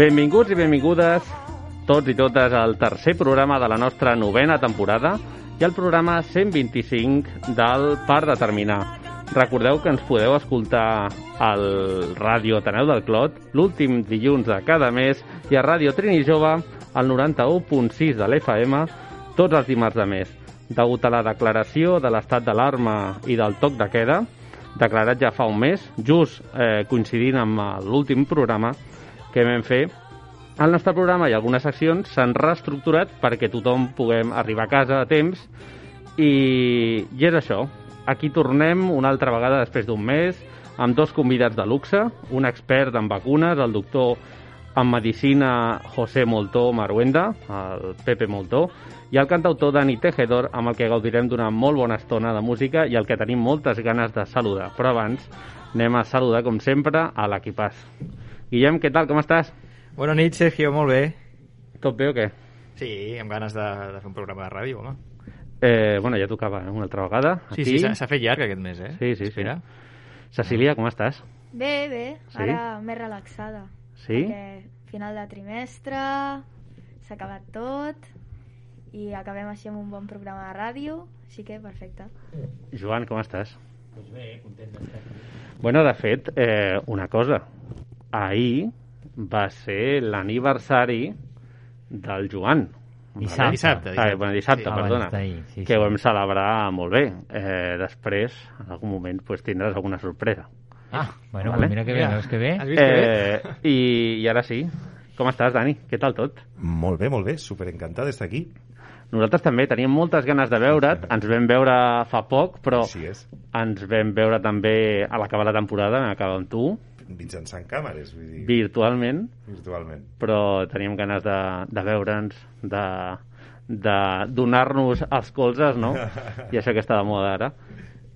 Benvinguts i benvingudes tots i totes al tercer programa de la nostra novena temporada i el programa 125 del Par Determinar. Recordeu que ens podeu escoltar al Ràdio Ateneu del Clot l'últim dilluns de cada mes i a Ràdio Trini Jove al 91.6 de l'FM tots els dimarts de mes. Degut a la declaració de l'estat d'alarma i del toc de queda, declarat ja fa un mes, just eh, coincidint amb l'últim programa que vam fer, el nostre programa i algunes seccions s'han reestructurat perquè tothom puguem arribar a casa a temps i, i és això. Aquí tornem una altra vegada després d'un mes amb dos convidats de luxe, un expert en vacunes, el doctor en medicina José Moltó Maruenda, el Pepe Moltó, i el cantautor Dani Tejedor, amb el que gaudirem d'una molt bona estona de música i el que tenim moltes ganes de saludar. Però abans anem a saludar, com sempre, a l'equipàs. Guillem, què tal, com estàs? Bona nit, Sergio, molt bé. Tot bé o què? Sí, amb ganes de, de fer un programa de ràdio, home. Eh, bueno, ja tocava eh, una altra vegada. Sí, aquí. sí, s'ha fet llarg aquest mes, eh? Sí, sí, Espera. sí. Cecília, com estàs? Bé, bé, Sí? ara més relaxada. Sí? Perquè final de trimestre, s'ha acabat tot, i acabem així amb un bon programa de ràdio, així que perfecte. Joan, com estàs? Doncs bé, content d'estar aquí. Bueno, de fet, eh, una cosa. Ahir va ser l'aniversari del Joan. Dissabte. Dissabte, Ah, bueno, dissabte, Sí. perdona. D'ahir, sí, que sí. ho vam celebrar molt bé. Eh, després, en algun moment, pues, tindràs alguna sorpresa. Ah, bueno, Vale. pues mira que bé, Mira, veus que bé? Has vist que bé? Eh, i, I ara sí. Com estàs, Dani? Què tal tot? Molt bé, molt bé, superencantat d'estar aquí. Nosaltres també teníem moltes ganes de veure't. Ens vam veure fa poc, però Així és, ens vam veure també a l'acabar la temporada, amb tu, mitjançant càmeres, vull dir, virtualment, virtualment. però teníem ganes de, de veure'ns, de, de donar-nos els colzes, no? I això que està de moda ara.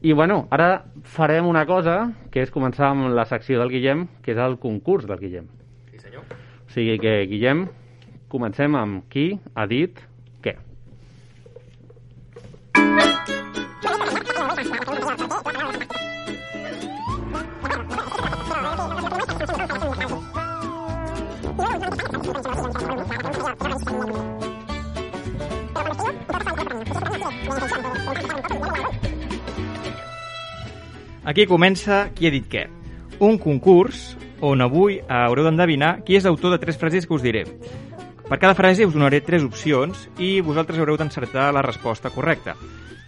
I bueno, ara farem una cosa, que és començar amb la secció del Guillem, que és el concurs del Guillem. Sí, senyor. O sigui que, Guillem, comencem amb qui ha dit Aquí comença Qui ha dit què? Un concurs on avui haureu d'endevinar qui és l'autor de tres frases que us diré. Per cada frase us donaré tres opcions i vosaltres haureu d'encertar la resposta correcta.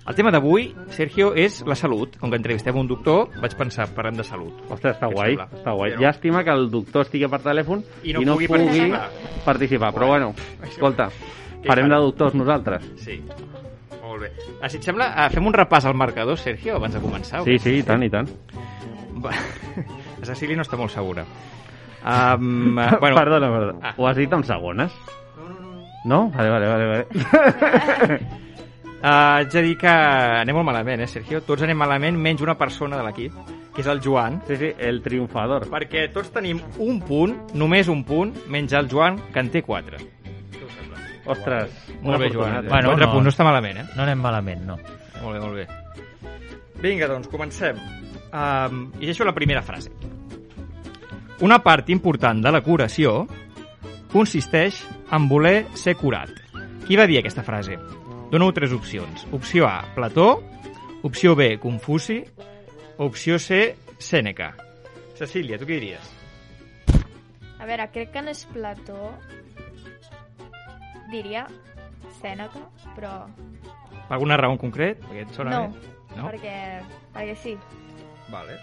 El tema d'avui, Sergio, és la salut. Com que entrevistem un doctor, vaig pensar, parlem de salut. Ostres, està guai, sembla? està guai. No? Llàstima que el doctor estigui per telèfon I no pugui participar. participar. Però bueno, escolta, farem de doctors nosaltres. Sí. Molt bé. Ah, si et sembla, eh, fem un repàs al marcador, Sergio, abans de començar. Sí, sí, i tant, i tant. Va. La Cecília no està molt segura. Um, uh, bueno, Perdona, perdona. Ah. Ho has dit en segones? No, no, no. No? Vale, vale, vale. vale. Uh, haig de dir que anem molt malament, eh, Sergio? Tots anem malament, menys una persona de l'equip, que és el Joan, sí, sí, el triomfador. perquè tots tenim un punt, només un punt, menys el Joan, que en té quatre. Ostres, Molt bé, Joan. eh? Bueno, quatre punts no està malament, eh? No anem malament, no. Molt bé, molt bé. Vinga, doncs, comencem. Um, llegeixo la primera frase. Una part important de la curació consisteix en voler ser curat. Qui va dir aquesta frase? Dono tres opcions. Opció A, Plató. Opció B, Confuci. Opció C, Sèneca. Cecília, tu què diries? A veure, crec que no és Plató, diria Sèneca, però Per alguna raó en concret? Perquè et sona no, bé? No? perquè, perquè sí. Vale.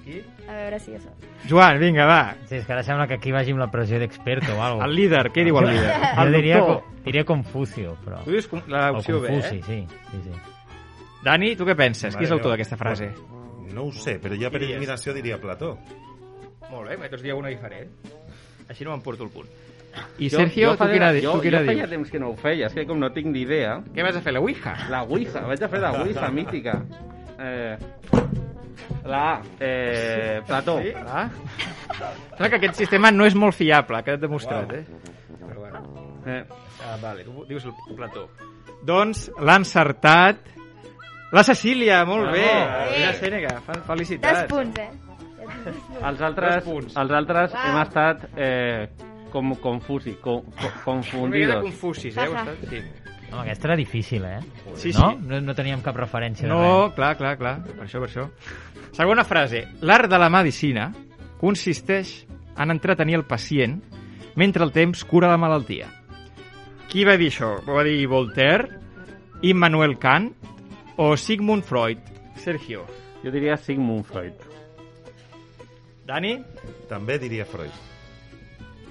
Aquí. A veure si això. Joan, vinga, va. Sí, és que ara sembla que aquí vagi amb la pressió d'expert o alguna El líder, què diu el líder? Jo El diria, doctor. co- diria Confucio, però... Tu dius l'opció o B, eh? sí, sí, sí. Dani, tu què penses? Qui és Vale, l'autor d'aquesta frase? No ho sé, però ja per eliminació diria Plató. Molt bé, tots dieu una diferent. Així no m'emporto el punt. I Jo- Sergio, jo tu quina, jo, tu quina jo feia temps que no ho feia, és que com no tinc ni idea... Què vas a fer, la Ouija? La Ouija, vaig a fer la Ouija mítica. Eh, la A, eh, Plató. Sí? Ah? Sembla que aquest sistema no és molt fiable, ha quedat demostrat, eh? Però bueno. Eh, Ah, vale, tu dius el Plató. Doncs l'ha encertat la Cecília, molt bé. Bravo. Mira, Sènega, fe- Dos felicitats. punts, eh? els altres, els altres Uau. hem estat eh, com confusi, co, co, Una miqueta confundidos. confusis, eh? Està- Sí. Home, aquesta era difícil, eh? Sí, no? sí. no? No teníem cap referència de No, clar, clar, clar. Per això, per això. Segona frase. L'art de la medicina consisteix en entretenir el pacient mentre el temps cura la malaltia. Qui va dir això? Va dir Voltaire, Immanuel Kant o Sigmund Freud? Sergio. Jo diria Sigmund Freud. Dani? També diria Freud.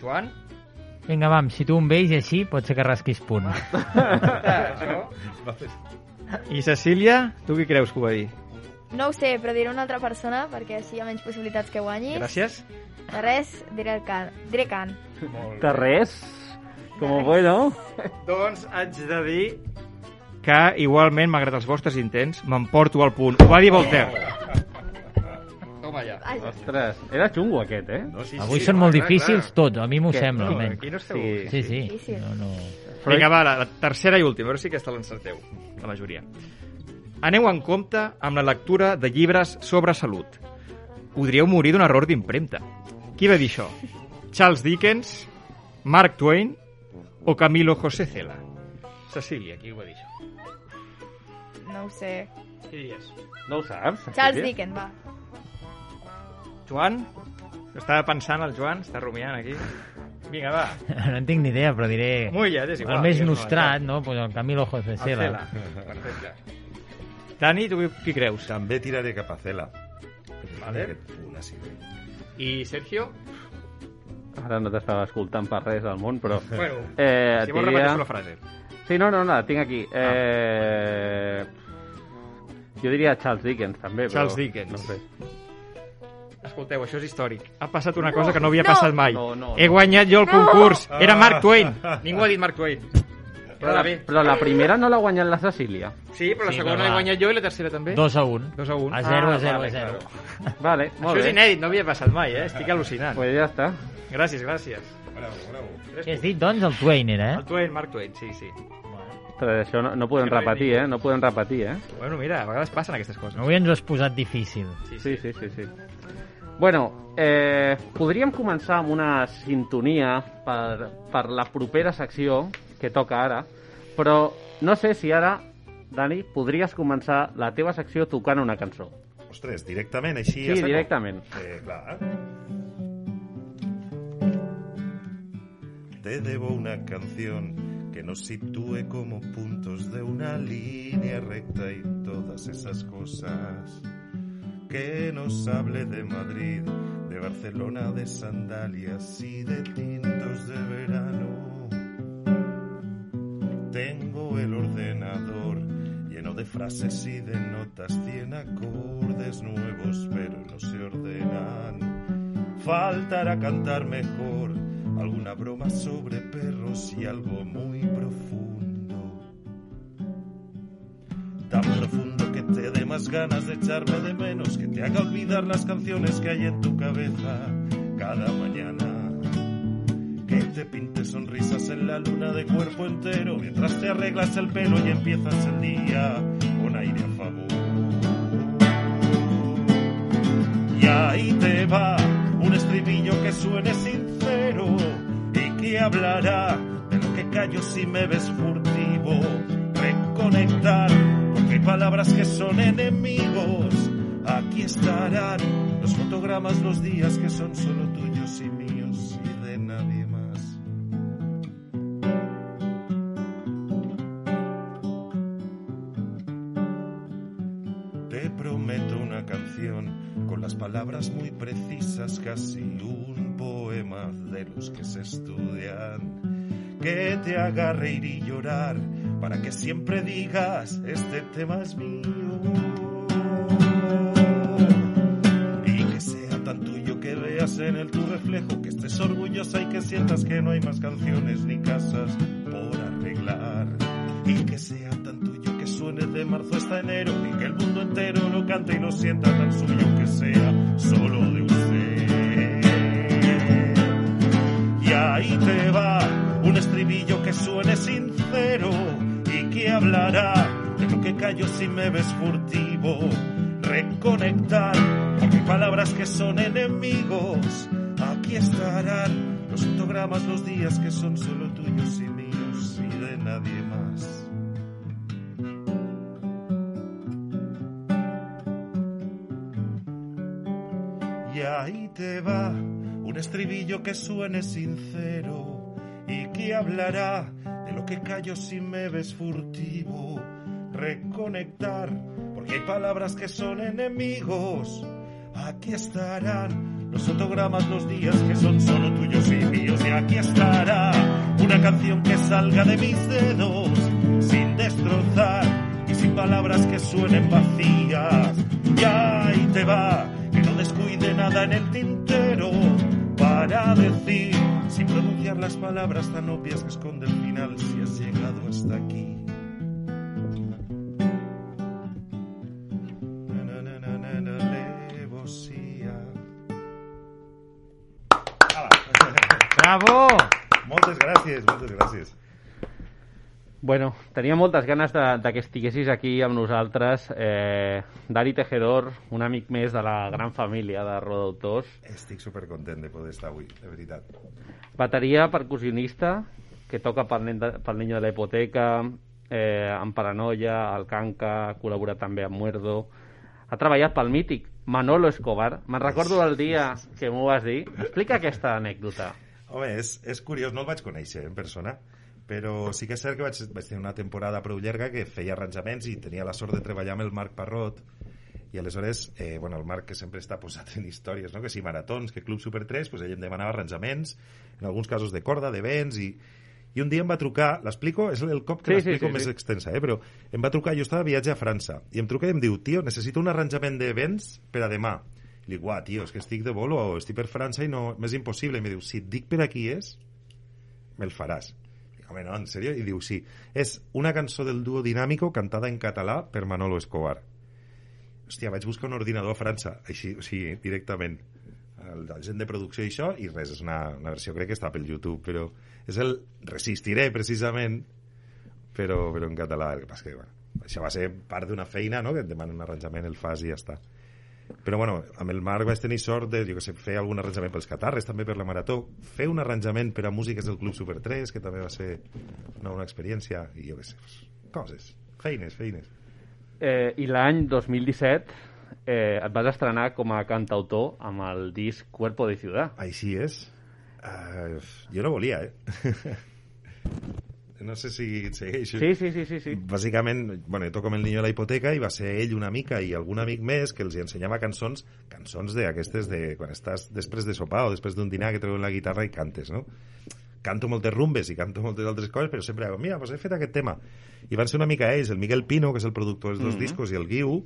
Joan? Vinga, vam, si tu em veus i així, pot ser que rasquis punt. I Cecília, tu qui creus que ho va dir? No ho sé, però diré una altra persona perquè així hi ha menys possibilitats que guanyis. Gràcies. De res, diré el Can. Diré Can. De res, com bueno. Doncs haig de dir que igualment, malgrat els vostres intents, m'emporto al punt. Ho va dir Voltaire. Toma ja. Ai, Ostres, era xungo aquest, eh? No, sí, Avui sí. són molt clar, difícils clar. tots, a mi m'ho Què? sembla, No, almenys. aquí no esteu... Sí. Sí, sí. Difícil. No, no... Vinga, va, la, la tercera i última, a veure si aquesta l'encerteu, la majoria. Aneu en compte amb la lectura de llibres sobre salut. Podríeu morir d'un error d'impremta. Qui va dir això? Charles Dickens, Mark Twain o Camilo José Cela? Cecília, qui ho va dir això? no ho sé. Qui diries? No ho saps? Charles? Dickens, va. Joan? Estava pensant el Joan, està rumiant aquí. Vinga, va. No en tinc ni idea, però diré... Ja, és igual. el més nostrat, no? Pues el Camilo José El Cela. Perfecte. Dani, tu qui creus? També tiraré cap a Cela. Vale. Així bé. I Sergio? Ara no t'estava escoltant per res al món, però... Bueno, Eh, si vols diria- la frase. Sí, no, no, no, la tinc aquí. Eh... Jo diria Charles Dickens, també, però... Charles Dickens. No sé. Escolteu, això és històric. Ha passat una cosa que no havia no. passat mai. No, no, He no. guanyat jo el concurs. Era Mark Twain. Ningú ha dit Mark Twain. Però la, però la primera no l'ha guanyat la Cecília. Sí, però la Sí, segona l'he guanyat jo i la tercera també. 2 a 1. 2 a 1. A 0 Ah, a 0 vale, a 0. Vale, Això molt és bé. inèdit, no havia passat mai, eh? Estic al·lucinant. Pues ja està. Gràcies, gràcies. Bravo, bravo. Què has dit, doncs? El Twain era, El eh? Twain, Mark Twain, sí, sí. Ostres, això no, no podem no repetir, eh? No podem repetir, eh? Bueno, mira, a vegades passen aquestes coses. Avui ens ho has posat difícil. Sí, sí, sí, sí. Bueno, eh, podríem començar amb una sintonia per, per la propera secció que toca ara, però no sé si ara, Dani, podries començar la teva secció tocant una cançó. Ostres, directament, així Sí, a saco? directament. Eh, clar. Te debo una canción que nos sitúe como puntos de una línea recta y todas esas cosas. Que nos hable de Madrid, de Barcelona, de sandalias y de tintos de verano. Tengo el ordenador lleno de frases y de notas, cien acordes nuevos, pero no se ordenan. Faltará cantar mejor alguna broma sobre perros y algo muy profundo. Tan profundo que te ganas de echarme de menos, que te haga olvidar las canciones que hay en tu cabeza cada mañana. Que te pinte sonrisas en la luna de cuerpo entero mientras te arreglas el pelo y empiezas el día con aire a favor. Y ahí te va un estribillo que suene sincero y que hablará de lo que callo si me ves furtivo. Reconectar, palabras que son enemigos. Aquí estarán los fotogramas, los días que son solo tuyos y míos y de nadie más. Te prometo una canción con las palabras muy precisas, casi un poema de los que se estudian, que te haga reír y llorar para que siempre digas, este tema es mío. Y que sea tan tuyo que veas en él tu reflejo, que estés orgullosa y que sientas que no hay más canciones ni casas por arreglar. Y que sea tan tuyo que suene de marzo hasta enero y que el mundo entero lo cante y lo sienta tan suyo que sea solo de usted. Y ahí te va un estribillo que suene sincero y que hablará de lo que callo si me ves furtivo. Reconectar, hay palabras que son enemigos. Aquí estarán los fotogramas los días que son solo tuyos y míos y de nadie más. Y ahí te va un estribillo que suene sincero y que hablará de lo que callo si me ves furtivo. Reconectar, porque hay palabras que son enemigos. Aquí estarán los fotogramas, los días que son solo tuyos y míos. Y aquí estará una canción que salga de mis dedos sin destrozar y sin palabras que suenen vacías. Y ahí te va, que no descuide nada en el tintero para decir, sin pronunciar las palabras tan obvias que esconde el final, si has llegado hasta aquí. Na, na, na. Bravo! Moltes gràcies, moltes gràcies. Bueno, tenia moltes ganes de, de que estiguessis aquí amb nosaltres. Eh, Dani Tejedor, un amic més de la gran família de Rodautors. Estic supercontent de poder estar avui, de veritat. Bateria percussionista, que toca pel, nen de, pel Niño de la Hipoteca, eh, amb Paranoia, el Canca, ha col·laborat també amb Muerdo. Ha treballat pel mític Manolo Escobar. Me'n recordo del dia que m'ho vas dir. Explica aquesta anècdota. Home, és, és curiós, no el vaig conèixer en persona, però sí que és cert que vaig, vaig tenir una temporada prou llarga que feia arranjaments i tenia la sort de treballar amb el Marc Parrot i aleshores, eh, bueno, el Marc que sempre està posat en històries, no? que si maratons, que Club Super 3, pues ell em demanava arranjaments, en alguns casos de corda, de vents, i, i un dia em va trucar, l'explico? És el cop que Sí, sí, l'explico sí, més sí. extensa, eh? però em va trucar, jo estava de viatge a França, i em truca i em diu, tio, necessito un arranjament de vents per a demà. I li dic, uah, tio, és que estic de bolo, estic per França i no, m'és impossible. I em diu, si et dic per aquí és, me'l faràs. Home, no, en sèrio? I diu, sí. És una cançó del duo Dinàmico cantada en català per Manolo Escobar. Hòstia, vaig buscar un ordinador a França, així, o sigui, directament. El, la gent de producció i això, i res, és una, una versió, crec que està pel YouTube, però és el Resistiré, precisament, però, però en català. El que passa que, bueno, això va ser part d'una feina, no?, que et demanen un arranjament, el fas i ja està. Però, bueno, amb el Marc vaig tenir sort de, jo que sé, fer algun arranjament pels catarres, també per la Marató, fer un arranjament per a músiques del Club Super 3, que també va ser una, una experiència, i jo que sé, coses, feines, feines. Eh, I l'any 2017 eh, et vas estrenar com a cantautor amb el disc Cuerpo de Ciudad. Així és. Uh, jo no volia, eh? no sé si et segueixo. Sí, sí, sí, sí. sí. Bàsicament, bueno, toco amb el Niño la Hipoteca i va ser ell una mica i algun amic més que els hi ensenyava cançons, cançons d'aquestes de quan estàs després de sopar o després d'un dinar que treuen la guitarra i cantes, no? Canto moltes rumbes i canto moltes altres coses, però sempre dic, mira, pues he fet aquest tema. I van ser una mica ells, el Miguel Pino, que és el productor dels dos Mhm. discos, i el Guiu,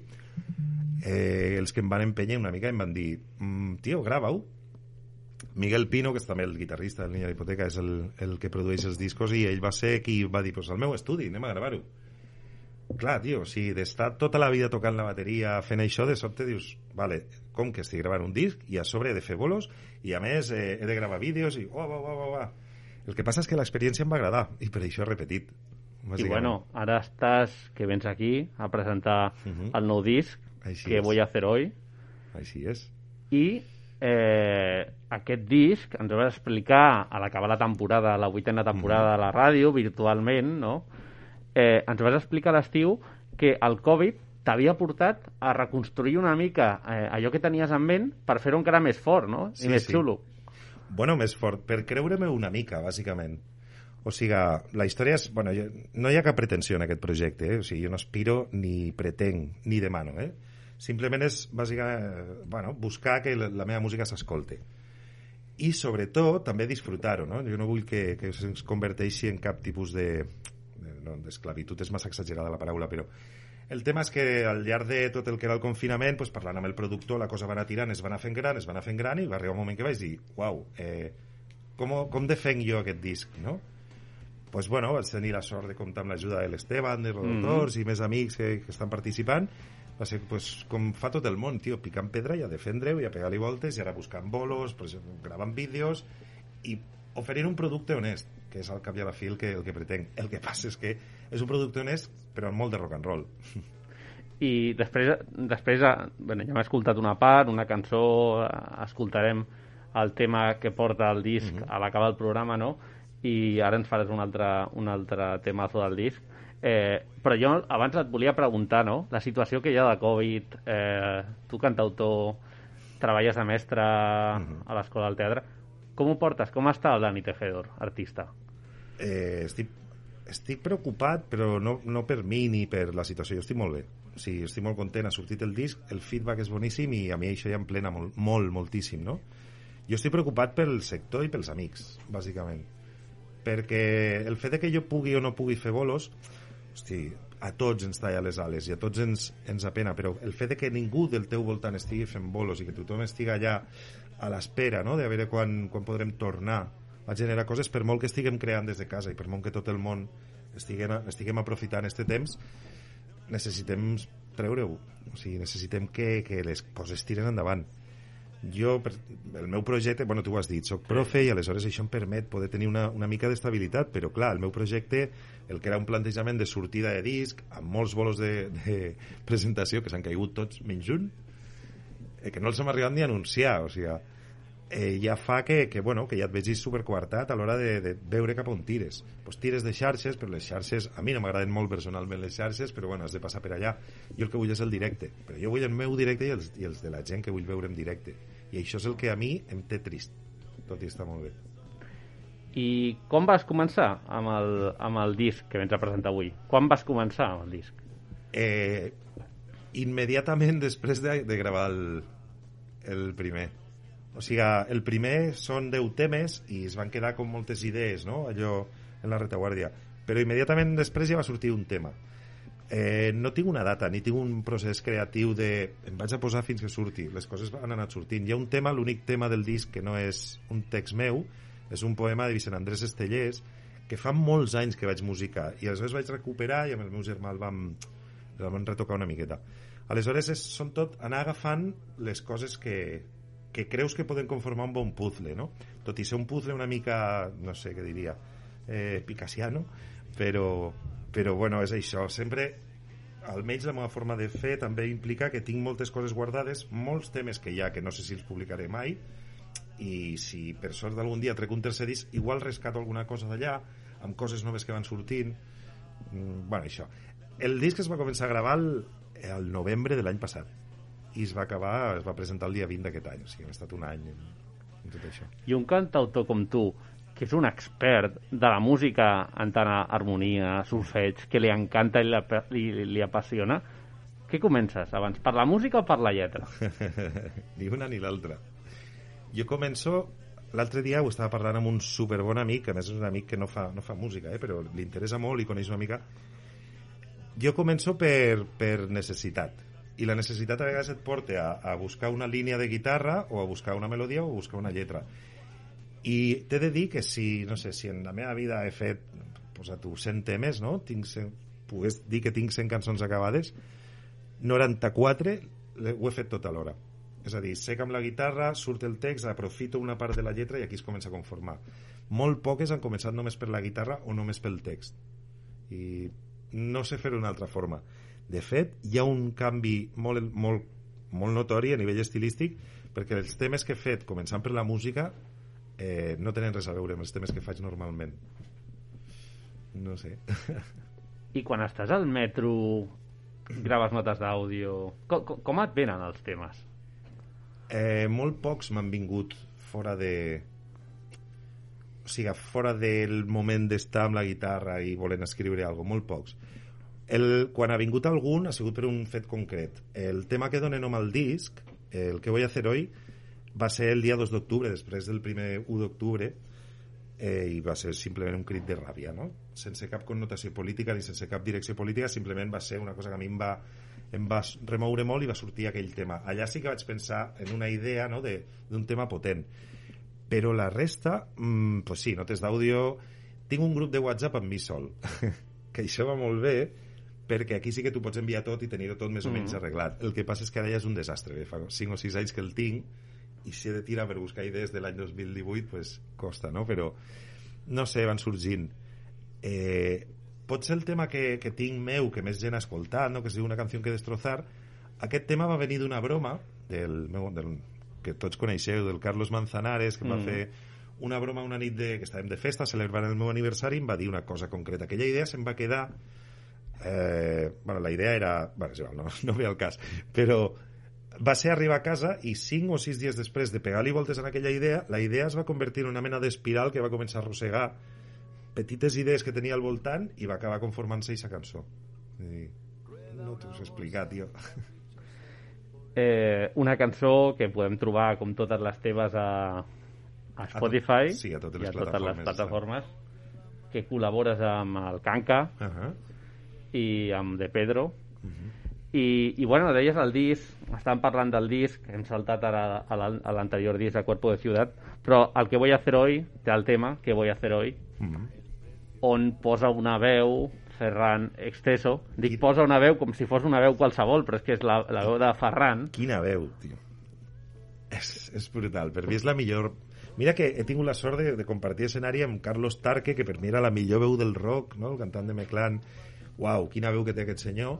eh, els que em van empènyer una mica i em van dir, mm, tio, grava-ho. Miguel Pino, que és també el guitarrista de la Hipoteca, és el, el que produeix els discos i ell va ser qui va dir, pues al meu estudi, anem a gravar-ho. Clar, tio, o sigui, d'estar tota la vida tocant la bateria fent això, de sobte dius, vale, com que estic gravant un disc i a sobre he de fer bolos i a més eh, he de gravar vídeos i uah, uah, uah, uah. El que passa és que l'experiència em va agradar i per això he repetit. I bueno, ara estàs, que vens aquí a presentar Mhm. el nou disc Així que és. voy a hacer hoy Així és. i eh, aquest disc ens vas explicar a l'acabar la temporada, la vuitena temporada de la ràdio, virtualment, no? Eh, ens vas explicar a l'estiu que el Covid t'havia portat a reconstruir una mica eh, allò que tenies en ment per fer-ho encara més fort, no? Sí, I més sí. xulo. Bueno, més fort, per creure-me una mica, bàsicament. O sigui, la història és... Bueno, jo, no hi ha cap pretensió en aquest projecte, eh? O sigui, jo no aspiro ni pretenc, ni demano, eh? Simplement és, bàsicament, bueno, buscar que la, la meva música s'escolte. I, sobretot, també disfrutar-ho, no? Jo no vull que, que es converteixi en cap tipus de... no, d'esclavitud és massa exagerada la paraula, però el tema és que al llarg de tot el que era el confinament, pues, parlant amb el productor, la cosa va anar tirant, es va anar fent gran, es va anar fent gran, i va arribar un moment que vaig dir, uau, eh, com, com defenc jo aquest disc, no? pues bueno, vaig tenir la sort de comptar amb l'ajuda de l'Esteban, de Rodotors i més amics que, que estan participant va ser pues, com fa tot el món, tio, picant pedra i a defendre-ho i a pegar-li voltes i ara buscant bolos, pues, gravant vídeos i oferint un producte honest, que és al cap i a la fi el que, el que pretenc. El que passa és que és un producte honest, però amb molt de rock and roll. I després, després bueno, ja hem escoltat una part, una cançó, eh, escoltarem el tema que porta el disc Mhm. a l'acabar el programa, no? I ara ens faràs un altre, un altre temazo del disc. Eh, però jo abans et volia preguntar, no?, la situació que hi ha de Covid, eh, tu cantautor, treballes de mestre Mhm. a l'Escola del Teatre, com ho portes? Com està el Dani Tejedor, artista? Eh, estic, estic preocupat, però no, no per mi ni per la situació. Jo estic molt bé. O sigui, estic molt content. Ha sortit el disc, el feedback és boníssim i a mi això ja em plena molt, molt moltíssim, no? Jo estic preocupat pel sector i pels amics, bàsicament. Perquè el fet de que jo pugui o no pugui fer bolos, hosti, a tots ens talla les ales i a tots ens, ens apena, però el fet de que ningú del teu voltant estigui fent bolos i que tothom estigui allà a l'espera no? de veure quan, quan podrem tornar a generar coses, per molt que estiguem creant des de casa i per molt que tot el món estiguem, estiguem aprofitant este temps, necessitem treure-ho. O sigui, necessitem que, que les coses tiren endavant. Jo, el meu projecte, bueno, tu ho has dit, soc profe i aleshores això em permet poder tenir una, una mica d'estabilitat, però clar, el meu projecte, el que era un plantejament de sortida de disc, amb molts bolos de, de presentació, que s'han caigut tots menys un, eh, que no els hem arribat ni a anunciar, o sigui, eh, ja fa que, que, bueno, que ja et vegis supercoartat a l'hora de, de veure cap on tires. Pues tires de xarxes, però les xarxes, a mi no m'agraden molt personalment les xarxes, però bueno, has de passar per allà. Jo el que vull és el directe, però jo vull el meu directe i els, i els de la gent que vull veure en directe. I això és el que a mi em té trist, tot i està molt bé. I com vas començar amb el, amb el disc que vens a presentar avui? Quan vas començar amb el disc? Eh, immediatament després de, de gravar el, el primer. O sigui, el primer són 10 temes i es van quedar com moltes idees, no?, allò en la retaguardia. Però immediatament després ja va sortir un tema. Eh, no tinc una data, ni tinc un procés creatiu de... Em vaig a posar fins que surti. Les coses han anat sortint. Hi ha un tema, l'únic tema del disc que no és un text meu, és un poema de Vicent Andrés Estellers, que fa molts anys que vaig musicar, i aleshores vaig recuperar i amb el meu germà el vam, el vam retocar una miqueta. Aleshores és, són tot anar agafant les coses que, que creus que poden conformar un bon puzzle, no? Tot i ser un puzzle una mica, no sé què diria, eh, picassiano, però, però bueno, és això. Sempre, almenys la meva forma de fer també implica que tinc moltes coses guardades, molts temes que hi ha que no sé si els publicaré mai, i si per sort d'algun dia trec un tercer disc, igual rescato alguna cosa d'allà, amb coses noves que van sortint. Mm, bueno, això. El disc es va començar a gravar el, el novembre de l'any passat i es va acabar, es va presentar el dia 20 d'aquest any, o sigui, ha estat un any en, en tot això. I un cantautor com tu, que és un expert de la música en tant a harmonia, solfeig, que li encanta i li, li, li apassiona, què comences abans, per la música o per la lletra? ni una ni l'altra. Jo començo l'altre dia ho estava parlant amb un superbon amic, a més és un amic que no fa, no fa música, eh, però li interessa molt i coneix una mica. Jo començo per, per necessitat. I la necessitat a vegades et porta a, a buscar una línia de guitarra o a buscar una melodia o a buscar una lletra. I t'he de dir que si, no sé, si en la meva vida he fet, posa tu, 100 temes, no? Tinc 100, pogués dir que tinc 100 cançons acabades, 94 le- ho he fet tot alhora. És a dir, sé que amb la guitarra surt el text, aprofito una part de la lletra i aquí es comença a conformar. Molt poques han començat només per la guitarra o només pel text. I no sé fer-ho d'una altra forma. De fet, hi ha un canvi molt, molt, molt notori a nivell estilístic perquè els temes que he fet, començant per la música, eh, no tenen res a veure amb els temes que faig normalment. No sé. I quan estàs al metro, graves notes d'àudio... Com, com, com et venen els temes? Eh, molt pocs m'han vingut fora de... O sigui, fora del moment d'estar amb la guitarra i volent escriure alguna cosa, molt pocs. El, quan ha vingut algun ha sigut per un fet concret. El tema que dona nom al disc, el que voy a hacer hoy, va ser el dia 2 d'octubre, després del primer 1 d'octubre, eh, i va ser simplement un crit de ràbia, no? Sense cap connotació política ni sense cap direcció política, simplement va ser una cosa que a mi em va, em va remoure molt i va sortir aquell tema. Allà sí que vaig pensar en una idea no, de- d'un tema potent. Però la resta, mm, pues sí, notes d'àudio... Tinc un grup de WhatsApp amb mi sol, que això va molt bé, perquè aquí sí que tu pots enviar tot i tenir-ho tot més o menys Mhm. arreglat. El que passa és que ara ja és un desastre, bé, fa 5 o 6 anys que el tinc, i si he de tirar per buscar idees de l'any 2018, pues costa, no? Però, no sé, van sorgint. Eh, pot ser el tema que, que tinc meu, que més gent ha escoltat, no? que es diu Una canció que destrozar, aquest tema va venir d'una broma del meu, del que tots coneixeu, del Carlos Manzanares, que mm. va fer una broma una nit de, que estàvem de festa, celebrant el meu aniversari, em va dir una cosa concreta. Aquella idea se'm va quedar... Eh, bueno, la idea era... Bueno, no, no ve al cas. Però va ser arribar a casa i cinc o sis dies després de pegar-li voltes en aquella idea, la idea es va convertir en una mena d'espiral que va començar a arrossegar petites idees que tenia al voltant i va acabar conformant-se aquesta cançó. I no t'ho sé explicar, tio. Eh, una cançó que podem trobar, com totes les teves, a, a Spotify sí, a totes les i a totes les plataformes, que col·labores amb el Kanka Uh -huh. i amb De Pedro Mhm. I, i bueno, deies el disc estàvem parlant del disc, hem saltat ara a la- a l'anterior disc de Cuerpo de Ciudad però el que voy a hacer hoy té el tema que voy a hacer hoy Mhm. on posa una veu Ferran Exceso dic posa una veu com si fos una veu qualsevol però és que és la, la veu de Ferran Quina veu, tio. És, és brutal. Per mi és la millor... Mira que he tingut la sort de, de compartir escenari amb Carlos Tarque, que per mi era la millor veu del rock, no? el cantant de Meclán. Uau, quina veu que té aquest senyor.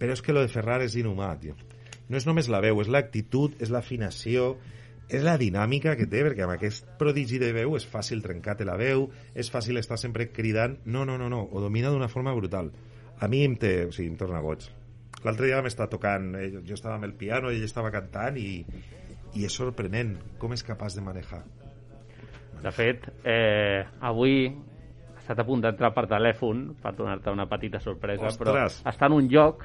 Però és que lo de Ferrar és inhumà, tio. No és només la veu, és l'actitud, és l'afinació, és la dinàmica que té, perquè amb aquest prodigi de veu és fàcil trencar-te la veu, és fàcil estar sempre cridant. No, no, no, no, ho domina d'una forma brutal. A mi em té, o sigui, em torna boig. L'altre dia m'està tocant, eh, jo estava amb el piano, ell estava cantant i, i és sorprenent com és capaç de manejar. De fet, eh, avui ha estat a punt d'entrar per telèfon per donar-te una petita sorpresa, Ostres! però està en un lloc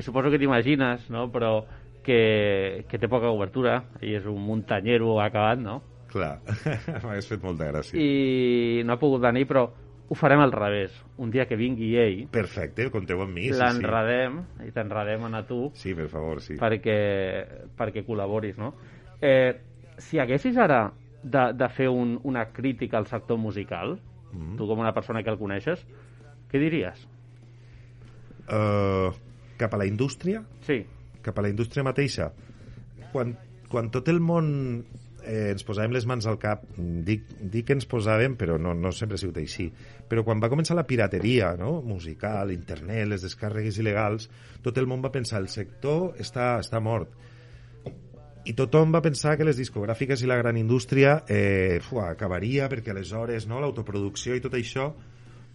que suposo que t'imagines, no? però que, que té poca cobertura, i és un muntanyero acabat, no? Clar, m'hagués fet molta gràcia. I no ha pogut venir, però ho farem al revés. Un dia que vingui ell, Perfecte, compteu amb mi. Sí, sí. l'enredem, i t'enredem a tu, sí, per favor, sí. perquè, perquè col·laboris, no? Eh, si haguessis ara de, de fer un, una crítica al sector musical, Mm. tu com una persona que el coneixes, què diries? Uh, cap a la indústria, Sí, cap a la indústria mateixa. Quan, quan tot el món eh, ens posàvem les mans al cap, dic, dic que ens posàvem, però no, no sempre ha sigut així, però quan va començar la pirateria no? musical, internet, les descàrregues il·legals, tot el món va pensar el sector està, està mort. I tothom va pensar que les discogràfiques i la gran indústria eh, fua, acabaria perquè aleshores no, l'autoproducció i tot això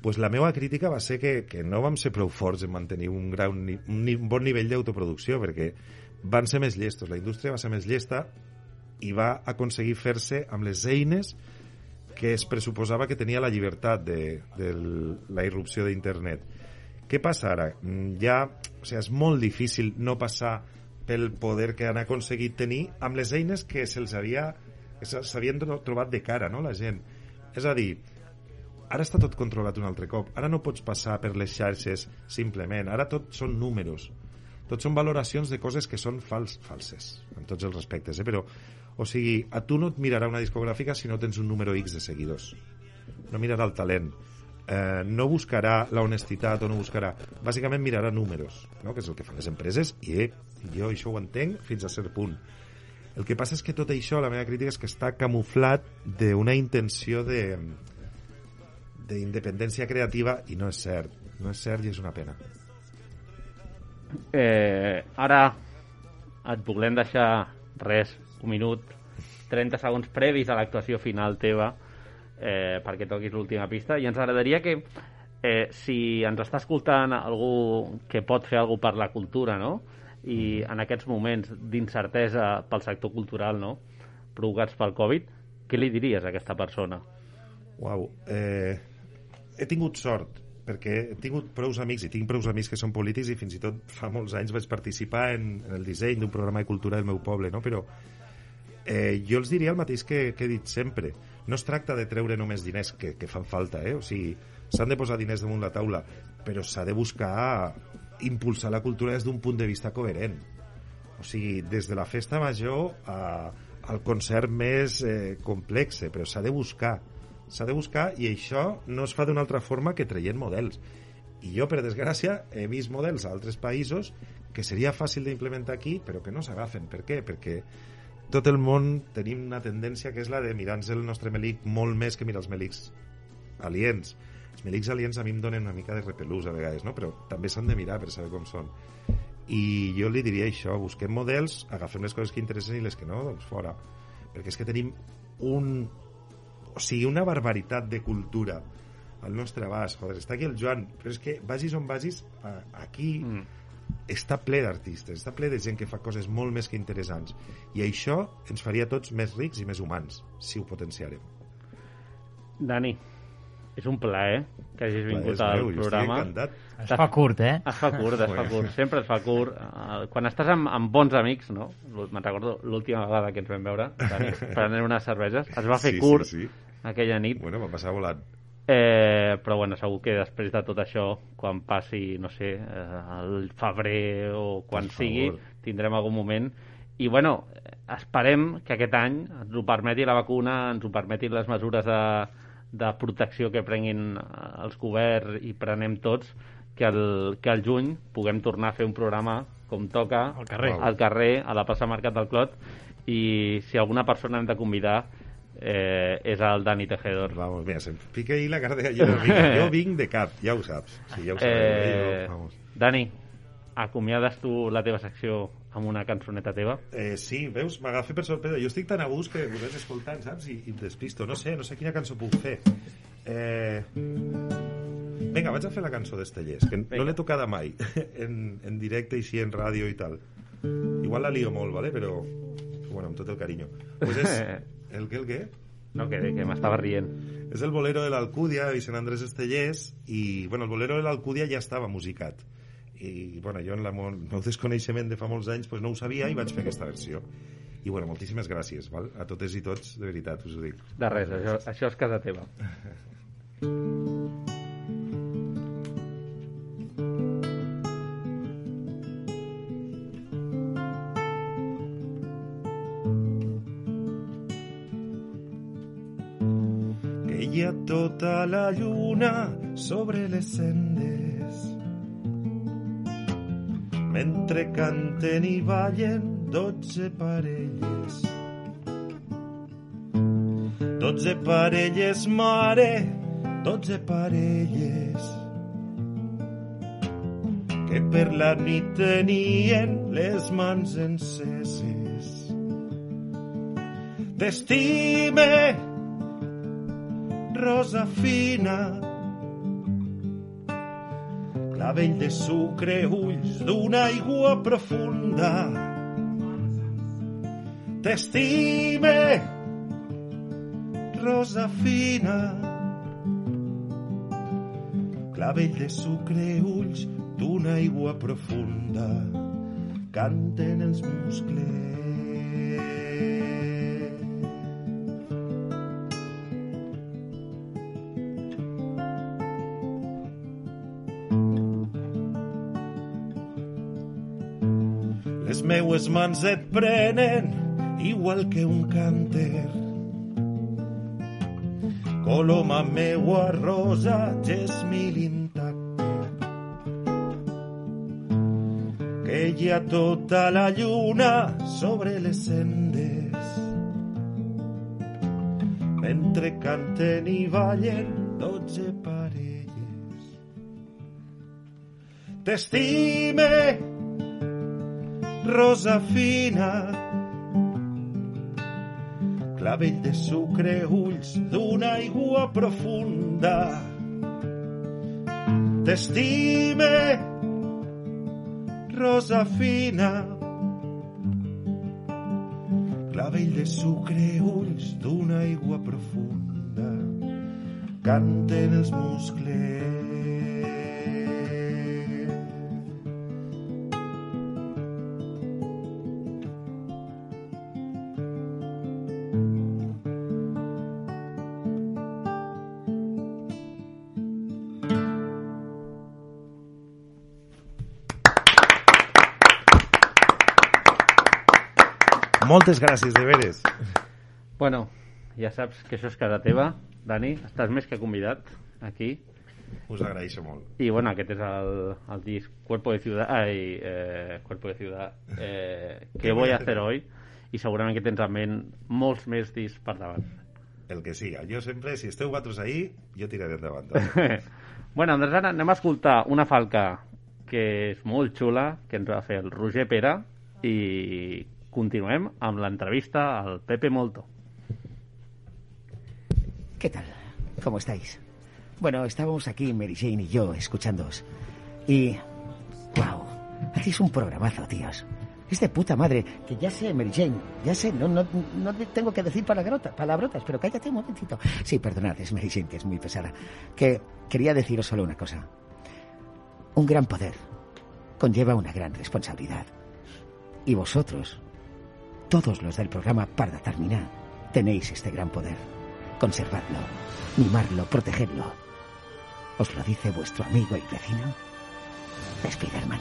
pues la meva crítica va ser que, que no vam ser prou forts en mantenir un, gran, ni- un, un bon nivell d'autoproducció perquè van ser més llestos, la indústria va ser més llesta i va aconseguir fer-se amb les eines que es pressuposava que tenia la llibertat de, de la irrupció d'internet. Què passa ara? Mm, Ja, o sigui, és molt difícil no passar pel poder que han aconseguit tenir amb les eines que se'ls havia s'havien tro- trobat de cara, no?, la gent. És a dir, ara està tot controlat un altre cop. Ara no pots passar per les xarxes simplement. Ara tot són números. Tot són valoracions de coses que són fals, falses, en tots els respectes. Eh? Però, o sigui, a tu no et mirarà una discogràfica si no tens un número X de seguidors. No mirarà el talent. Eh, no buscarà la honestitat o no buscarà... Bàsicament mirarà números, no? que és el que fan les empreses, i eh, jo això ho entenc fins a cert punt. El que passa és que tot això, la meva crítica és que està camuflat d'una intenció de d'independència creativa i no és cert. No és cert i és una pena. Eh, ara et volem deixar res, un minut, 30 segons previs a l'actuació final teva eh, perquè toquis l'última pista i ens agradaria que eh, si ens està escoltant algú que pot fer alguna per la cultura no? i en aquests moments d'incertesa pel sector cultural no? provocats pel Covid què li diries a aquesta persona? Uau, eh, he tingut sort perquè he tingut prous amics i tinc prous amics que són polítics i fins i tot fa molts anys vaig participar en, en el disseny d'un programa de cultura del meu poble, no? però eh, jo els diria el mateix que, que he dit sempre. No es tracta de treure només diners, que, que fan falta, eh? o sigui, s'han de posar diners damunt la taula, però s'ha de buscar impulsar la cultura des d'un punt de vista coherent. O sigui, des de la festa major a, al concert més eh, complex, però s'ha de buscar s'ha de buscar i això no es fa d'una altra forma que traient models i jo per desgràcia he vist models a altres països que seria fàcil d'implementar aquí però que no s'agafen, per què? perquè tot el món tenim una tendència que és la de mirar-nos el nostre melic molt més que mirar els melics aliens els melics aliens a mi em donen una mica de repelús a vegades, no? però també s'han de mirar per saber com són i jo li diria això, busquem models, agafem les coses que interessen i les que no, doncs fora. Perquè és que tenim un... O sigui, una barbaritat de cultura al nostre abast. Joder, està aquí el Joan, però és que vagis on vagis, aquí Mm. està ple d'artistes, està ple de gent que fa coses molt més que interessants. I això ens faria tots més rics i més humans, si ho potenciarem. Dani, és un plaer que hagis vingut al meu, programa. Es fa curt, eh? Es fa curt, es fa curt. Sempre es fa curt. Eh, Quan estàs amb, amb bons amics, no? Me'n recordo l'última vegada que ens vam veure, Dani, prenent unes cerveses. Es va fer Sí, sí, curt sí. Aquella nit. Bueno, va passar volant. Eh, però bueno, segur que després de tot això, quan passi, no sé, eh, el febrer o quan Per sigui, favor. tindrem algun moment. I bueno, esperem que aquest any ens ho permeti la vacuna, ens ho permetin les mesures de, de protecció que prenguin els governs i prenem tots, que el, que al juny puguem tornar a fer un programa com toca, Al carrer. al carrer, a la plaça Mercat del Clot, i si alguna persona hem de convidar eh, és el Dani Tejedor. Vamos, mira, se'm fica ahí la cara de gallina. Vinga, jo vinc de cap, ja ho saps. Sí, ja ho sabeu. Eh, jo, vamos. Dani, acomiades tu la teva secció amb una cançoneta teva? Eh, sí, veus, m'agafa per sorpresa. Jo estic tan a gust que ho veig escoltant, saps? I, i em despisto. No sé, no sé quina cançó puc fer. Eh... Vinga, vaig a fer la cançó d'Estellers, que Vinga. no l'he tocada mai, en, en directe, així, en ràdio i tal. Igual la lio molt, ¿vale? però, bueno, amb tot el carinyo. Pues és... El què, el què? No, que, que m'estava rient. És el bolero de l'Alcúdia, de Vicent Andrés Estellers, i, bueno, el bolero de l'Alcúdia ja estava musicat. I, bueno, jo en la, el meu desconeixement de fa molts anys pues, no ho sabia i vaig fer aquesta versió. I, bueno, moltíssimes gràcies, val? A totes i tots, de veritat, us ho dic. De res, això, això és casa teva. tota la lluna sobre les sendes mentre canten i ballen dotze parelles. Dotze parelles mare dotze parelles. Que per la nit tenien les mans enceses. T'estime rosa fina. Clavell de sucre ulls d'una aigua profunda. T'estime rosa fina. Clavell de sucre ulls d'una aigua profunda. Canten els muscles meues mans et prenen igual que un cànter. Coloma meua rosa, gesmil intacte. Que ha tota la lluna sobre les sendes. Mentre canten i ballen dotze parelles. T'estime, rosa fina. Clavell de sucre ulls d'una aigua profunda. T'estime rosa fina. Clavell de sucre ulls d'una aigua profunda. Canten els muscles Moltes gràcies, de veres. Bueno, ja saps que això és casa teva, Dani. Estàs més que convidat aquí. Us agraeixo molt. I bueno, aquest és el, el disc Cuerpo de Ciudad, ai, eh, Cuerpo de Ciudad, eh, que voy a hacer hoy, i segurament que tens en ment molts més discs per davant. El que siga. Jo sempre, si esteu vosaltres ahí, jo tiraré endavant. bueno, doncs ara anem a escoltar una falca que és molt xula, que ens va fer el Roger Pera, i continuem amb l'entrevista al Pepe Molto. ¿Qué tal? ¿Cómo estáis? Bueno, estábamos aquí, Mary Jane y yo, escuchándoos. Y... ¡Wow! Hacéis un programazo, tíos. Es de puta madre. Que ya sé, Mary Jane. Ya sé, no, no, no te tengo que decir palabrotas, pero cállate un momentito. Sí, perdonad, es Mary Jane, que es muy pesada. Que quería deciros solo una cosa. Un gran poder conlleva una gran responsabilidad. Y vosotros, todos los del programa Parda Terminar, tenéis este gran poder. Conservadlo, mimarlo, protegedlo. ¿Os lo dice vuestro amigo y vecino? Spiderman.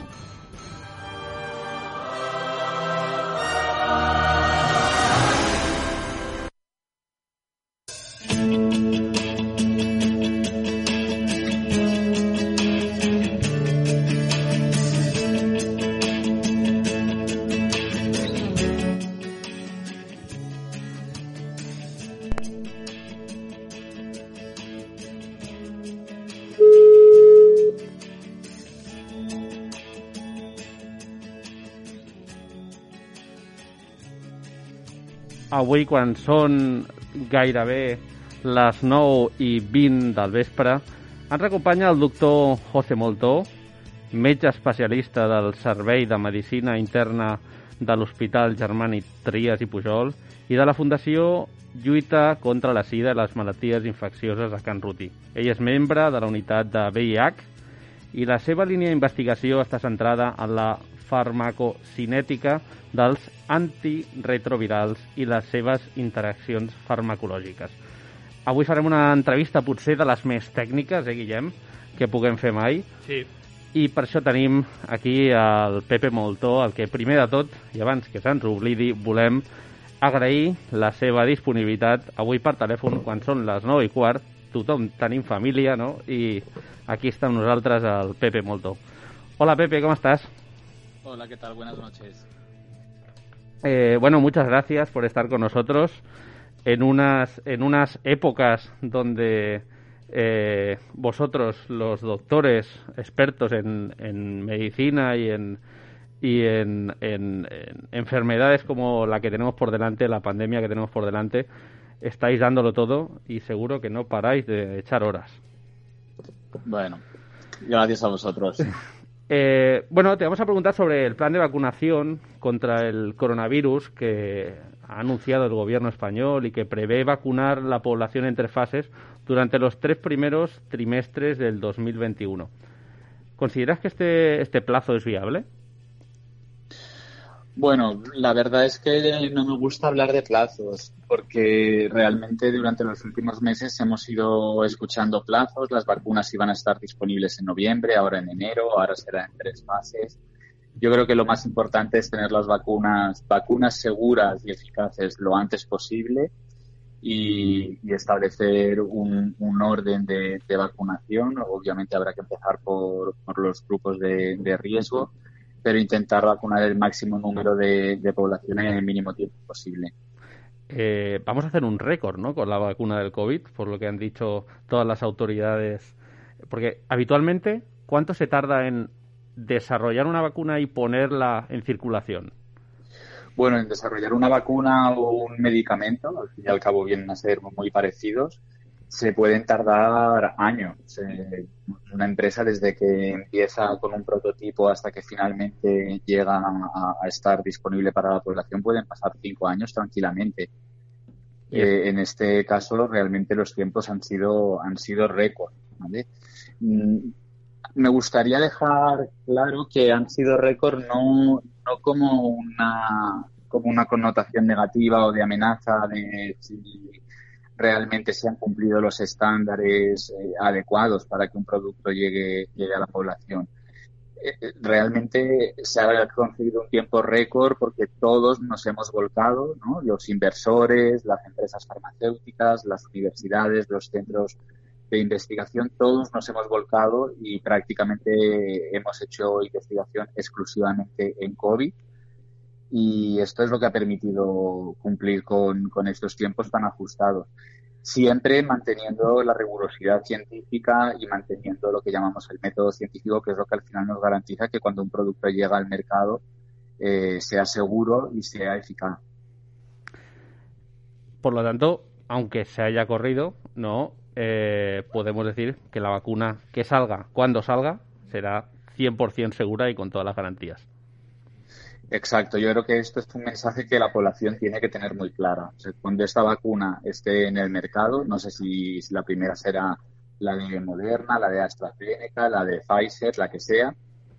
Avui quan són gairebé les 9 i 20 del vespre ens acompanya el doctor José Moltó, metge especialista del Servei de Medicina Interna de l'Hospital Germani Trias i Pujol i de la Fundació Lluita contra la Sida i les malalties infeccioses a Can Ruti. Ell és membre de la unitat de VIH i la seva línia d'investigació està centrada en la farmacocinètica dels antiretrovirals i les seves interaccions farmacològiques. Avui farem una entrevista potser de les més tècniques, eh, Guillem, que puguem fer mai. Sí. I per això tenim aquí el Pepe Moltó, el que primer de tot, i abans que se'ns oblidi, volem agrair la seva disponibilitat avui per telèfon quan són les 9 i quart. Tothom tenim família, no? I aquí està amb nosaltres el Pepe Moltó. Hola Pepe, ¿cómo estás? Hola, ¿qué tal? Buenas noches. Eh, bueno, muchas gracias por estar con nosotros en unas, en unas épocas donde eh, vosotros, los doctores expertos en, en medicina y en y en, en, en enfermedades como la que tenemos por delante, la pandemia que tenemos por delante, estáis dándolo todo y seguro que no paráis de echar horas. Bueno, gracias a vosotros. Eh, bueno, te vamos a preguntar sobre el plan de vacunación contra el coronavirus que ha anunciado el gobierno español y que prevé vacunar la población en tres fases durante los tres primeros trimestres del 2021. ¿Consideras que este, este plazo es viable? Bueno, la verdad es que no me gusta hablar de plazos, porque realmente durante los últimos meses hemos ido escuchando plazos, las vacunas iban a estar disponibles en noviembre, ahora en enero, ahora será en tres fases. Yo creo que lo más importante es tener las vacunas, vacunas seguras y eficaces lo antes posible y, y establecer un, un orden de, vacunación. Obviamente habrá que empezar por, por los grupos de riesgo pero intentar vacunar el máximo número de, de población en el mínimo tiempo posible. Eh, vamos a hacer un récord, ¿no? Con la vacuna del COVID, por lo que han dicho todas las autoridades. Porque habitualmente, ¿cuánto se tarda en desarrollar una vacuna y ponerla en circulación? Bueno, en desarrollar una vacuna o un medicamento, al fin y al cabo vienen a ser muy parecidos, se pueden tardar años. Eh, una empresa desde que empieza con un prototipo hasta que finalmente llega a, a estar disponible para la población pueden pasar cinco años tranquilamente. Eh, en este caso realmente los tiempos han sido han sido récord. ¿vale? Mm, me gustaría dejar claro que han sido récord no, no como una como una connotación negativa o de amenaza de si realmente se han cumplido los estándares eh, adecuados para que un producto llegue, llegue a la población. Eh, realmente se ha conseguido un tiempo récord porque todos nos hemos volcado, los inversores, las empresas farmacéuticas, las universidades, los centros de investigación, todos nos hemos volcado y prácticamente hemos hecho investigación exclusivamente en COVID y esto es lo que ha permitido cumplir con, estos tiempos tan ajustados. siempre manteniendo la rigurosidad científica y manteniendo lo que llamamos el método científico, que es lo que al final nos garantiza que cuando un producto llega al mercado eh, sea seguro y sea eficaz. Por lo tanto, aunque se haya corrido, no eh, podemos decir que la vacuna que salga, cuando salga, será 100% segura y con todas las garantías. Exacto, yo creo que esto es un mensaje que la población tiene que tener muy clara. cuando esta vacuna esté en el mercado, no sé si, la primera será la de Moderna, la de AstraZeneca, la de Pfizer, la que sea,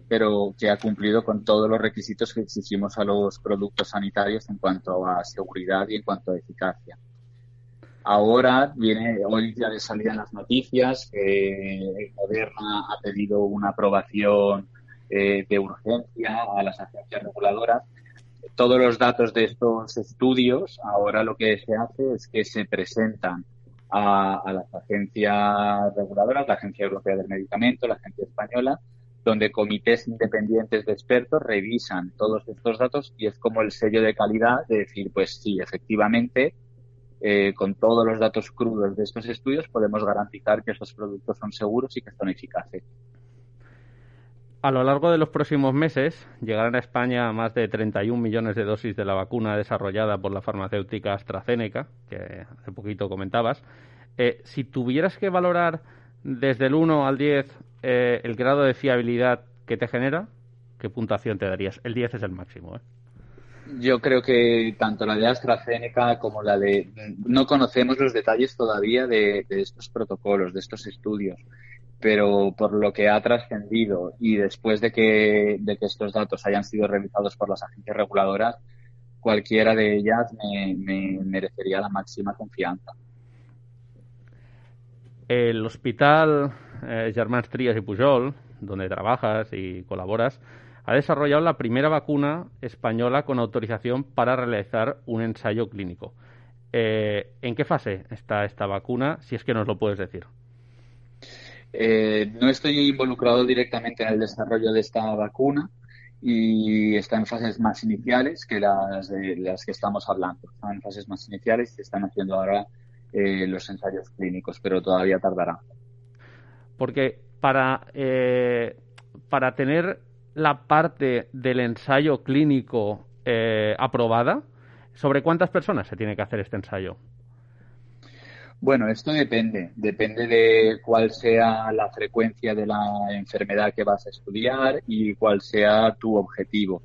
pero que ha cumplido con todos los requisitos que exigimos a los productos sanitarios en cuanto a seguridad y en cuanto a eficacia. Ahora viene, hoy ya de salida las noticias, que Moderna ha pedido una aprobación eh, de urgencia a las agencias reguladoras. Todos los datos de estos estudios, ahora lo que se hace es que se presentan a, las agencias reguladoras, la Agencia Europea del Medicamento, la Agencia Española, donde comités independientes de expertos revisan todos estos datos y es como el sello de calidad de decir, pues sí, efectivamente, eh, con todos los datos crudos de estos estudios podemos garantizar que estos productos son seguros y que son eficaces. A lo largo de los próximos meses llegarán a España más de 31 millones de dosis de la vacuna desarrollada por la farmacéutica AstraZeneca, que hace poquito comentabas. Eh, si tuvieras que valorar desde el 1 al 10 eh, el grado de fiabilidad que te genera, ¿qué puntuación te darías? El 10 es el máximo. ¿eh? Yo creo que tanto la de AstraZeneca como la de... No conocemos los detalles todavía de estos protocolos, de estos estudios pero por lo que ha trascendido y después de que, estos datos hayan sido revisados por las agencias reguladoras, cualquiera de ellas me, merecería la máxima confianza. El hospital eh, Germans Trias y Pujol, donde trabajas y colaboras, ha desarrollado la primera vacuna española con autorización para realizar un ensayo clínico. Eh, ¿En qué fase está esta vacuna, si es que nos lo puedes decir? Eh, no estoy involucrado directamente en el desarrollo de esta vacuna y está en fases más iniciales que las de las que estamos hablando. Están en fases más iniciales y se están haciendo ahora eh, los ensayos clínicos, pero todavía tardará. Porque para, eh, para tener la parte del ensayo clínico aprobada, ¿sobre cuántas personas se tiene que hacer este ensayo? Bueno, esto depende. Depende de cuál sea la frecuencia de la enfermedad que vas a estudiar y cuál sea tu objetivo.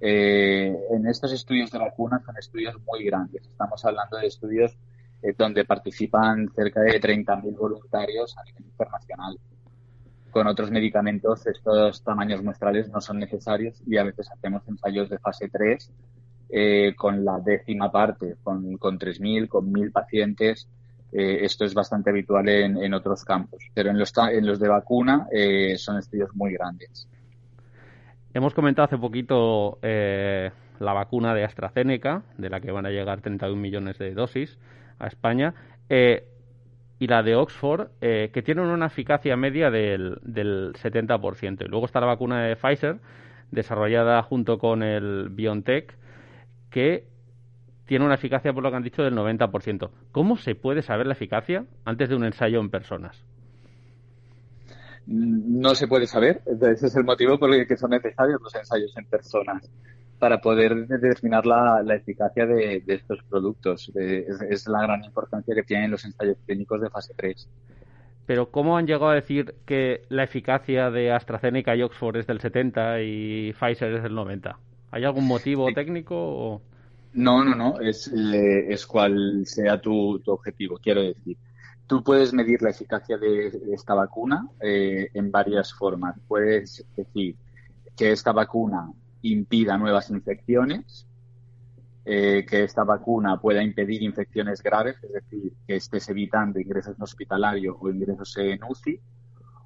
Eh, en estos estudios de vacunas son estudios muy grandes. Estamos hablando de estudios eh, donde participan cerca de 30.000 voluntarios a nivel internacional. Con otros medicamentos estos tamaños muestrales no son necesarios y a veces hacemos ensayos de fase 3 eh, con la décima parte, con, con 3.000, con 1.000 pacientes eh, esto es bastante habitual en, otros campos, pero en los, en los de vacuna eh, son estudios muy grandes. Hemos comentado hace poquito eh, la vacuna de AstraZeneca, de la que van a llegar 31 millones de dosis a España, y la de Oxford, que tienen una eficacia media del, del 70%. Y luego está la vacuna de Pfizer, desarrollada junto con el BioNTech, que tiene una eficacia, por lo que han dicho, del 90%. ¿Cómo se puede saber la eficacia antes de un ensayo en personas? No se puede saber. Ese es el motivo por el que son necesarios los ensayos en personas para poder determinar la, eficacia de, estos productos. es, la gran importancia que tienen los ensayos clínicos de fase 3. Pero ¿cómo han llegado a decir que la eficacia de AstraZeneca y Oxford es del 70 y Pfizer es del 90? ¿Hay algún motivo técnico? O... No, no, no, es, eh, es cual sea tu, objetivo, quiero decir. Tú puedes medir la eficacia de, esta vacuna eh, en varias formas. Puedes decir que esta vacuna impida nuevas infecciones, eh, que esta vacuna pueda impedir infecciones graves, es decir, que estés evitando ingresos en hospitalario o ingresos en UCI,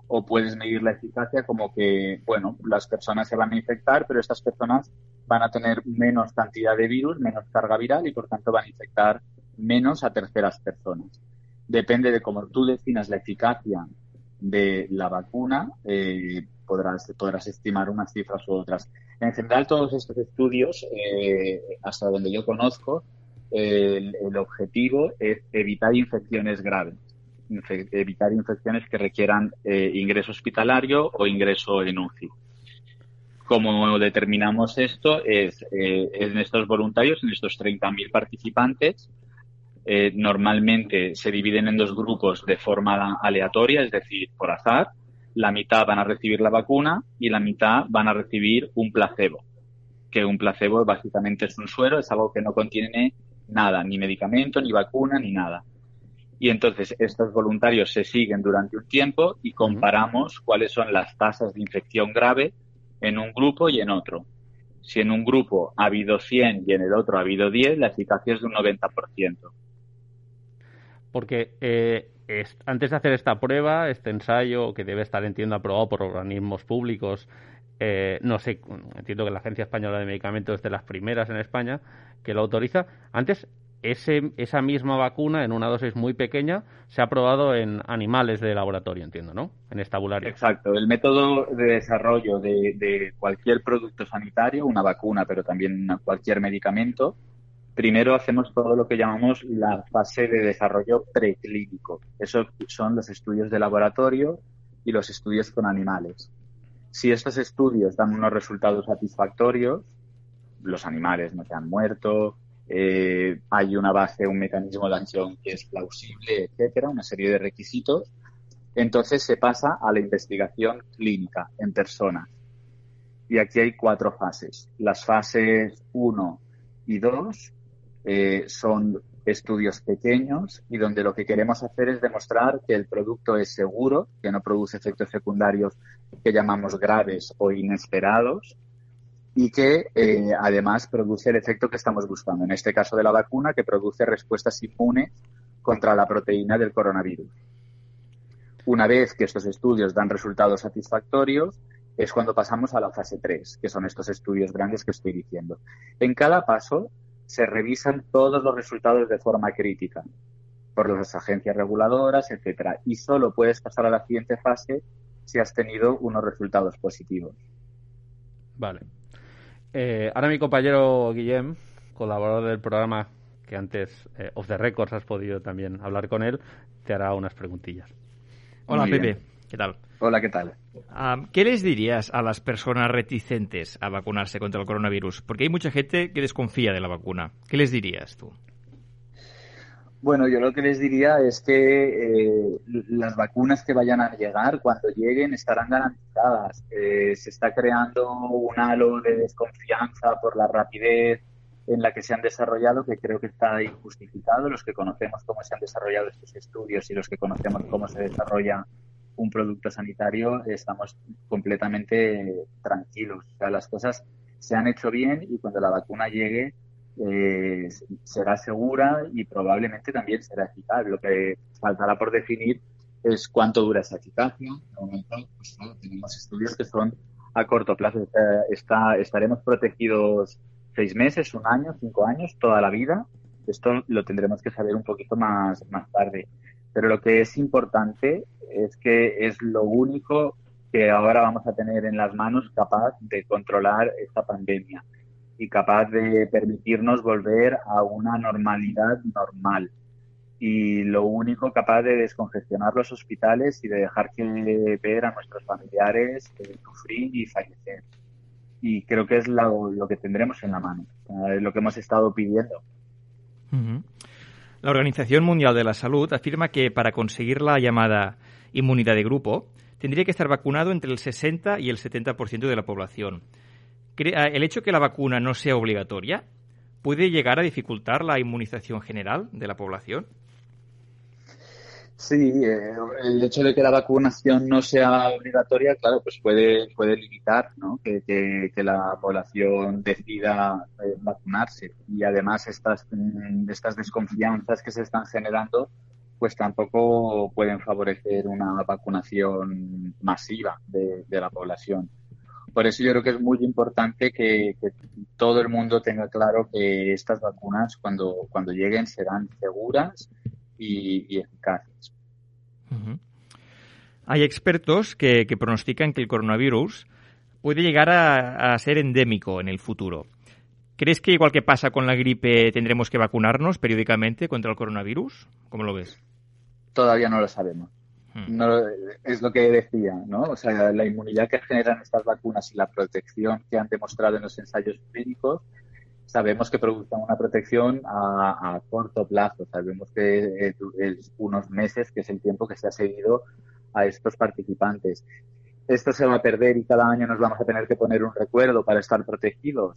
o puedes medir la eficacia como que, bueno, las personas se van a infectar, pero estas personas van a tener menos cantidad de virus, menos carga viral y por tanto van a infectar menos a terceras personas. Depende de cómo tú definas la eficacia de la vacuna, eh, podrás, podrás estimar unas cifras u otras. En general, todos estos estudios, eh, hasta donde yo conozco, el, objetivo es evitar infecciones graves, evitar infecciones que requieran eh, ingreso hospitalario o ingreso en UCI. Como determinamos esto es eh, en estos voluntarios, en estos 30.000 participantes, eh, normalmente se dividen en dos grupos de forma aleatoria, es decir, por azar. La mitad van a recibir la vacuna y la mitad van a recibir un placebo. Que un placebo básicamente es un suero, es algo que no contiene nada, ni medicamento, ni vacuna, ni nada. Y entonces estos voluntarios se siguen durante un tiempo y comparamos cuáles son las tasas de infección grave en un grupo y en otro. Si en un grupo ha habido 100 y en el otro ha habido 10, la eficacia es de un 90%. Porque eh, es- antes de hacer esta prueba, este ensayo, que debe estar, entiendo, aprobado por organismos públicos, eh, no sé, entiendo que la Agencia Española de Medicamentos es de las primeras en España que lo autoriza. Antes, ese, esa misma vacuna, en una dosis muy pequeña, se ha probado en animales de laboratorio, entiendo, ¿no? En estabulario. Exacto. El método de desarrollo de, de cualquier producto sanitario, una vacuna, pero también cualquier medicamento, primero hacemos todo lo que llamamos la fase de desarrollo preclínico. Eso son los estudios de laboratorio y los estudios con animales. Si estos estudios dan unos resultados satisfactorios, los animales no se han muerto, eh, hay una base, un mecanismo de acción que es plausible, etcétera, una serie de requisitos, entonces se pasa a la investigación clínica en personas. Y aquí hay cuatro fases. Las fases 1 y 2 eh, son estudios pequeños y donde lo que queremos hacer es demostrar que el producto es seguro, que no produce efectos secundarios que llamamos graves o inesperados y que eh, además produce el efecto que estamos buscando, en este caso de la vacuna, que produce respuestas inmunes contra la proteína del coronavirus. Una vez que estos estudios dan resultados satisfactorios, es cuando pasamos a la fase 3, que son estos estudios grandes que estoy diciendo. En cada paso se revisan todos los resultados de forma crítica por las agencias reguladoras, etcétera, y solo puedes pasar a la siguiente fase si has tenido unos resultados positivos. Vale. Eh, ahora mi compañero Guillem, colaborador del programa, que antes, eh, off the records, has podido también hablar con él, te hará unas preguntillas. Hola, Muy Pepe. bien. ¿Qué tal? Hola, ¿qué tal? Ah, ¿Qué les dirías a las personas reticentes a vacunarse contra el coronavirus? Porque hay mucha gente que desconfía de la vacuna. ¿Qué les dirías tú? Bueno, yo lo que les diría es que eh, las vacunas que vayan a llegar, cuando lleguen, estarán garantizadas. Eh, se está creando un halo de desconfianza por la rapidez en la que se han desarrollado, que creo que está injustificado. Los que conocemos cómo se han desarrollado estos estudios y los que conocemos cómo se desarrolla un producto sanitario, estamos completamente tranquilos. O las cosas se han hecho bien y cuando la vacuna llegue, eh, será segura y probablemente también será eficaz. Lo que faltará por definir es cuánto dura esa eficacia. De momento, pues, claro, tenemos estudios que son a corto plazo. Está, está- estaremos protegidos seis meses, un año, cinco años, toda la vida. Esto lo tendremos que saber un poquito más, más tarde. Pero lo que es importante es que es lo único que ahora vamos a tener en las manos capaz de controlar esta pandemia y capaz de permitirnos volver a una normalidad normal. Y lo único capaz de descongestionar los hospitales y de dejar que ver a nuestros familiares eh, sufrir y fallecer. Y creo que es lo, que tendremos en la mano, eh, lo que hemos estado pidiendo. La Organización Mundial de la Salud afirma que para conseguir la llamada inmunidad de grupo tendría que estar vacunado entre el 60 y el 70% de la población. Ah, ¿El hecho que la vacuna no sea obligatoria puede llegar a dificultar la inmunización general de la población? Sí, eh, el hecho de que la vacunación no sea obligatoria, claro, pues puede, puede limitar ¿no? que, la población decida eh, vacunarse. Y además estas, mm, estas desconfianzas que se están generando, pues tampoco pueden favorecer una vacunación masiva de, de la población. Por eso yo creo que es muy importante que, que todo el mundo tenga claro que estas vacunas cuando, cuando lleguen serán seguras y, y eficaces. Hay expertos que, que pronostican que el coronavirus puede llegar a, a ser endémico en el futuro. ¿Crees que igual que pasa con la gripe tendremos que vacunarnos periódicamente contra el coronavirus? ¿Cómo lo ves? Todavía no lo sabemos. Hmm. No, es lo que decía, ¿no? O sea, la inmunidad que generan estas vacunas y la protección que han demostrado en los ensayos clínicos, sabemos que producen una protección a, corto plazo. Sabemos que eh, es unos meses, que es el tiempo que se ha seguido a estos participantes. ¿Esto se va a perder y cada año nos vamos a tener que poner un recuerdo para estar protegidos?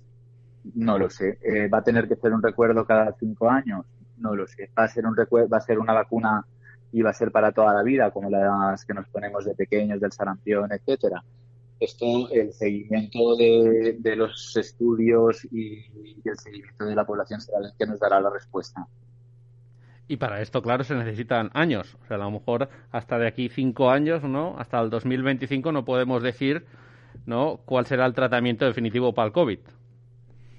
No lo sé. Eh, ¿Va a tener que ser un recuerdo cada cinco años? No lo sé. ¿Va a ser un recuerdo, va a ser una vacuna va a ser para toda la vida, como las que nos ponemos de pequeños, del sarampión, etcétera? Esto, el seguimiento de, los estudios y, y el seguimiento de la población será el que nos dará la respuesta. Y para esto, claro, se necesitan años. O sea, a lo mejor hasta de aquí cinco años, ¿no? Hasta el 2025 no podemos decir, ¿no? Cuál será el tratamiento definitivo para el COVID.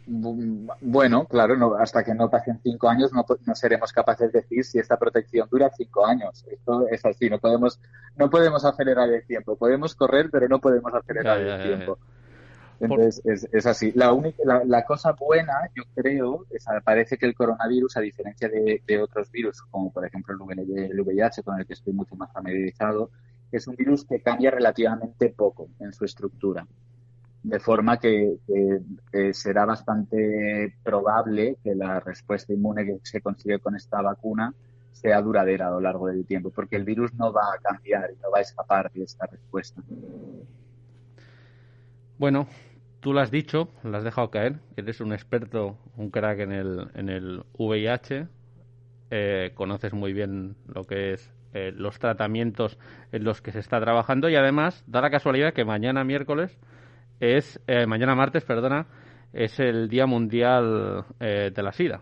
Bu- Bueno, claro, no, hasta que no pasen cinco años no, no seremos capaces de decir si esta protección dura cinco años. Esto es así, no podemos, no podemos acelerar el tiempo. Podemos correr, pero no podemos acelerar Ya, el ya, tiempo. Entonces, es, es así. La, única, la, la cosa buena, yo creo, es parece que el coronavirus, a diferencia de, de otros virus, como por ejemplo el VIH, con el que estoy mucho más familiarizado, es un virus que cambia relativamente poco en su estructura. De forma que, será bastante probable que la respuesta inmune que se consigue con esta vacuna sea duradera a lo largo del tiempo, porque el virus no va a cambiar y no va a escapar de esta respuesta. Bueno, tú lo has dicho, lo has dejado caer, eres un experto, un crack en el, en el VIH, eh, conoces muy bien lo que es eh, los tratamientos en los que se está trabajando y además da la casualidad que mañana miércoles es, eh, mañana martes, perdona, es el Día Mundial eh, de la SIDA.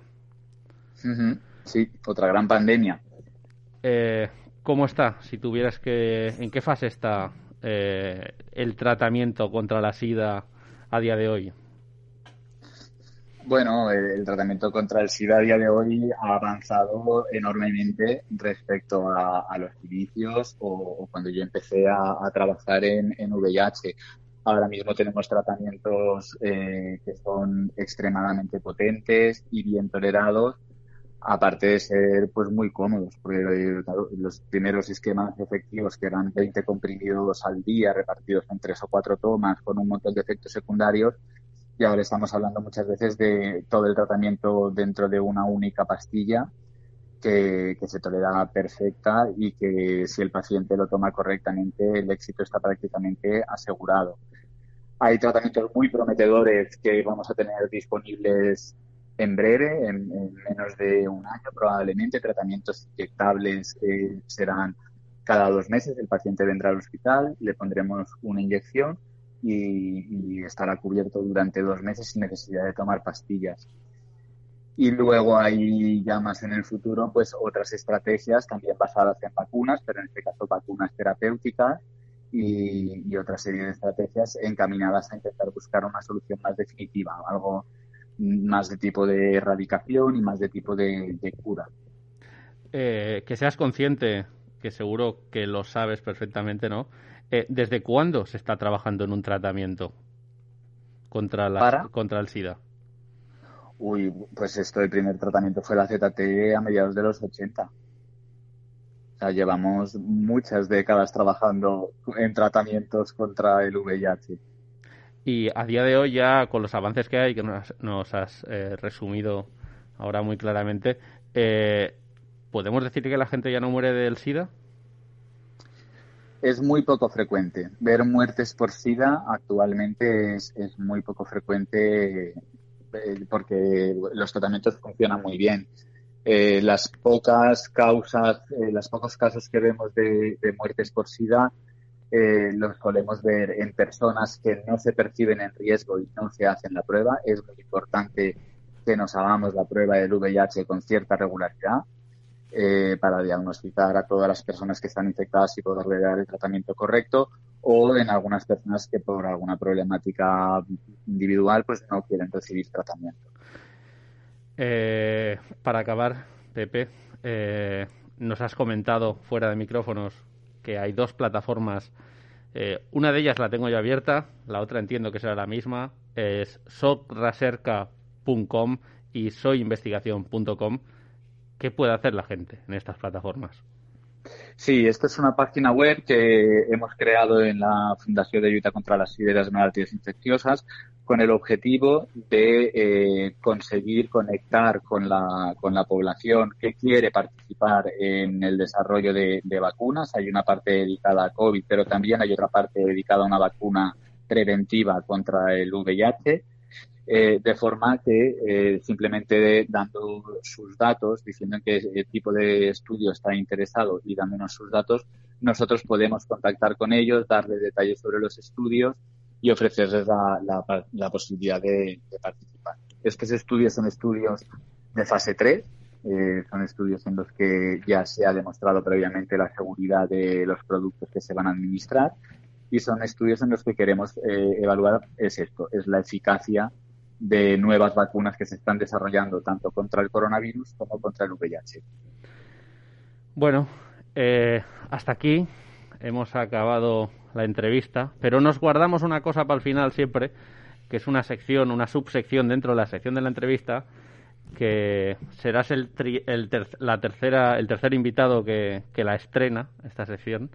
Sí, otra gran pandemia. Eh, ¿Cómo está? Si tuvieras que, ¿en qué fase está el tratamiento contra la SIDA a día de hoy? Bueno, el, el tratamiento contra el SIDA a día de hoy ha avanzado enormemente respecto a, a los inicios o, o cuando yo empecé a, a trabajar en, en VIH. Ahora mismo tenemos tratamientos eh, que son extremadamente potentes y bien tolerados, aparte de ser pues muy cómodos, porque eh, los primeros esquemas efectivos que eran 20 comprimidos al día repartidos en tres o cuatro tomas con un montón de efectos secundarios, y ahora estamos hablando muchas veces de todo el tratamiento dentro de una única pastilla que, se tolera perfecta y que si el paciente lo toma correctamente el éxito está prácticamente asegurado. Hay tratamientos muy prometedores que vamos a tener disponibles en breve, en, en menos de un año probablemente. Tratamientos inyectables eh, serán cada dos meses. El paciente vendrá al hospital, le pondremos una inyección y, estará cubierto durante dos meses sin necesidad de tomar pastillas. Y luego hay ya más en el futuro, pues otras estrategias también basadas en vacunas, pero en este caso vacunas terapéuticas y, y otra serie de estrategias encaminadas a intentar buscar una solución más definitiva, algo más de tipo de erradicación y más de tipo de, de cura. Eh, que seas consciente, que seguro que lo sabes perfectamente, ¿no? Eh, ¿Desde cuándo se está trabajando en un tratamiento contra, la, ¿Para? contra el SIDA? Uy, pues esto, el primer tratamiento fue la ZT a mediados de los 80. O sea, llevamos muchas décadas trabajando en tratamientos contra el VIH. Y a día de hoy ya con los avances que hay, que nos, nos has eh, resumido ahora muy claramente, eh, ¿podemos decir que la gente ya no muere del SIDA? Es muy poco frecuente. Ver muertes por SIDA actualmente es, es muy poco frecuente porque los tratamientos funcionan muy bien. Eh, las pocas causas, eh, los pocos casos que vemos de, de muertes por SIDA eh, los solemos ver en personas que no se perciben en riesgo y no se hacen la prueba. Es muy importante que nos hagamos la prueba del VIH con cierta regularidad eh, para diagnosticar a todas las personas que están infectadas y poder dar el tratamiento correcto o en algunas personas que por alguna problemática individual pues no quieren recibir tratamiento. Eh, para acabar, Pepe, eh, nos has comentado fuera de micrófonos que hay dos plataformas. Eh, una de ellas la tengo ya abierta, la otra entiendo que será la misma. Es soyinvestigación.com y soyinvestigación.com. ¿Qué puede hacer la gente en estas plataformas? Sí, esta es una página web que hemos creado en la Fundación de Ayuda contra las Ideas Malalties Infecciosas con el objetivo de eh, conseguir conectar con la, con la población que quiere participar en el desarrollo de, de, vacunas. Hay una parte dedicada a COVID, pero también hay otra parte dedicada a una vacuna preventiva contra el VIH eh, de forma que eh, simplemente dando sus datos, diciendo en qué tipo de estudio está interesado y dándonos sus datos, nosotros podemos contactar con ellos, darle detalles sobre los estudios y ofrecerles la, la, posibilidad de, de, participar. Estos estudios son estudios de fase 3, eh, son estudios en los que ya se ha demostrado previamente la seguridad de los productos que se van a administrar y son estudios en los que queremos eh, evaluar es esto, es la eficacia de nuevas vacunas que se están desarrollando tanto contra el coronavirus como contra el VIH. Bueno, eh, hasta aquí hemos acabado la entrevista, pero nos guardamos una cosa para el final siempre, que es una sección, una subsección dentro de la sección de la entrevista, que serás el, el, la tercera, el tercer invitado que, que la estrena, esta sección.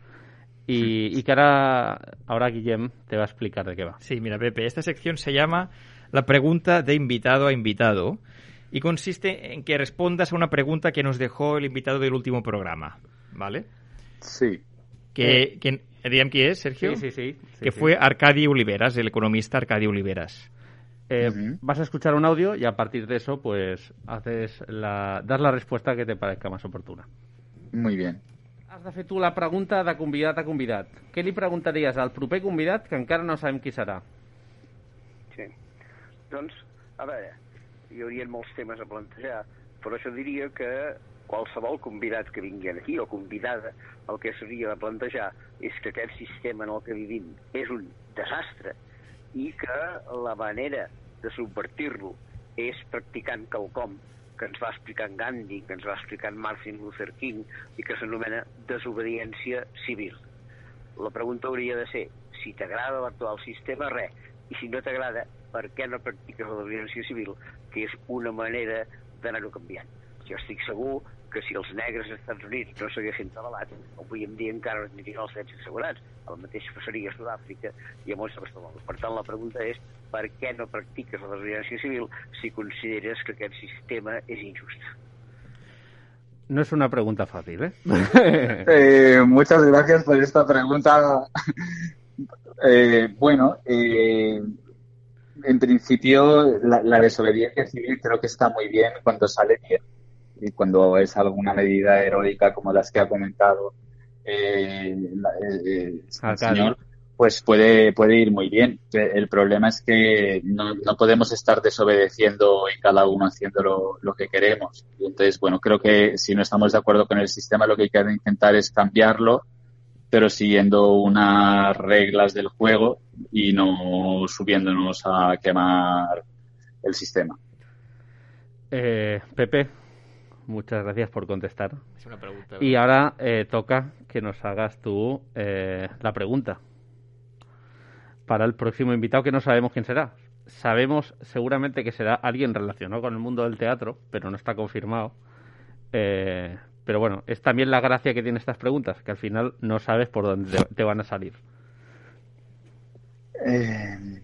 Y, y, que ahora, ahora Guillem te va a explicar de qué va. Sí, mira, Pepe, esta sección se llama la pregunta de invitado a invitado y consiste en que respondas a una pregunta que nos dejó el invitado del último programa, ¿vale? Sí. Que, que ¿Diríem qui és, Sergio? Sí, sí, sí. sí que sí. fue Arcadi Oliveras, el economista Arcadi Oliveras. Eh, uh -huh. Vas a escuchar un audio y a partir de eso, pues, haces la, das la respuesta que te parezca más oportuna. Muy bien. Has de fer tu la pregunta de convidat a convidat. Què li preguntaries al proper convidat que encara no sabem qui serà? Doncs, a veure, hi haurien molts temes a plantejar, però això diria que qualsevol convidat que vingui aquí o convidada el que s'hauria de plantejar és que aquest sistema en el que vivim és un desastre i que la manera de subvertir-lo és practicant quelcom que ens va explicar en Gandhi, que ens va explicar en Martin Luther King i que s'anomena desobediència civil. La pregunta hauria de ser si t'agrada l'actual sistema, res, i si no t'agrada, per què no practiques la desobediència civil, que és una manera d'anar-ho canviant. Jo estic segur que si els negres als Estats Units no s'haguessin rebel·lat, avui en dia encara no tindrien els drets assegurats. El mateix passaria a Sud-àfrica i a molts altres. Per tant, la pregunta és per què no practiques la desobediència civil si consideres que aquest sistema és injust? No es una pregunta fácil, ¿eh? eh muchas gracias por esta pregunta. eh, bueno, eh, en principio la, la, desobediencia civil creo que está muy bien cuando sale bien y cuando es alguna medida heroica como las que ha comentado eh, la, el, el señor, pues puede, puede ir muy bien. El problema es que no, no podemos estar desobedeciendo y cada uno haciendo lo, lo, que queremos. Entonces, bueno, creo que si no estamos de acuerdo con el sistema, lo que hay que intentar es cambiarlo, pero siguiendo unas reglas del juego y no subiéndonos a quemar el sistema. Eh, Pepe, muchas gracias por contestar. Es una pregunta. Y ahora eh, toca que nos hagas tú eh, la pregunta para el próximo invitado que no sabemos quién será. Sabemos seguramente que será alguien relacionado con el mundo del teatro, pero no está confirmado. Pero bueno, es también la gracia que tiene estas preguntas, que al final no sabes por dónde te, te van a salir. Eh,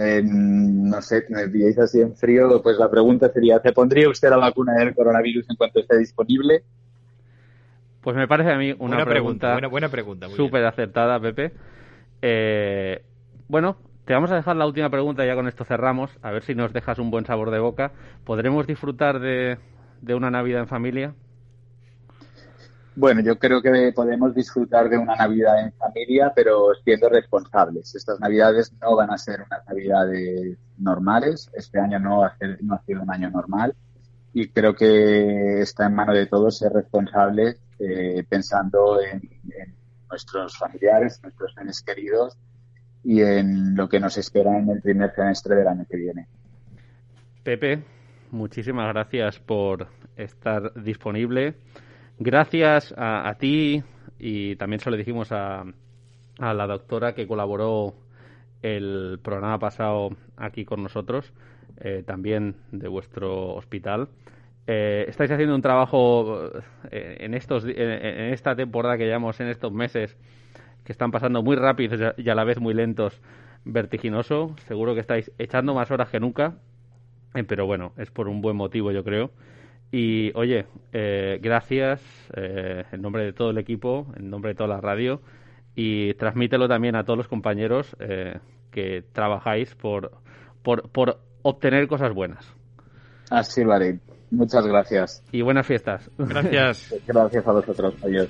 eh, no sé, me pilláis así en frío, pues la pregunta sería, ¿se pondría usted la vacuna del coronavirus en cuanto esté disponible? Pues me parece a mí una buena pregunta, buena, buena pregunta súper acertada, Pepe. Eh, bueno, te vamos a dejar la última pregunta, ya con esto cerramos, a ver si nos dejas un buen sabor de boca. ¿Podremos disfrutar de, de una Navidad en familia? Bueno, yo creo que podemos disfrutar de una Navidad en familia, pero siendo responsables. Estas Navidades no van a ser unas Navidades normales. Este año no ha, ser, no ha sido un año normal. Y creo que está en mano de todos ser responsables eh, pensando en, en, nuestros familiares, nuestros seres queridos y en lo que nos espera en el primer semestre del año que viene. Pepe, muchísimas gracias por estar disponible. Gracias a, ti y también se lo dijimos a, a, la doctora que colaboró el programa pasado aquí con nosotros. eh, también de vuestro hospital. Eh, estáis haciendo un trabajo eh, en, estos, en, esta temporada que llevamos, en estos meses, que están pasando muy rápidos y a- la vez muy lentos, vertiginoso. Seguro que estáis echando más horas que nunca, pero bueno, es por un buen motivo, yo creo. Y oye, eh, gracias eh, en nombre de todo el equipo, en nombre de toda la radio, y transmítelo también a todos los compañeros eh, que trabajáis por, por, por obtener cosas buenas. Así lo haré. Muchas gracias. Y buenas fiestas. Gracias. Gracias a vosotros. Adiós.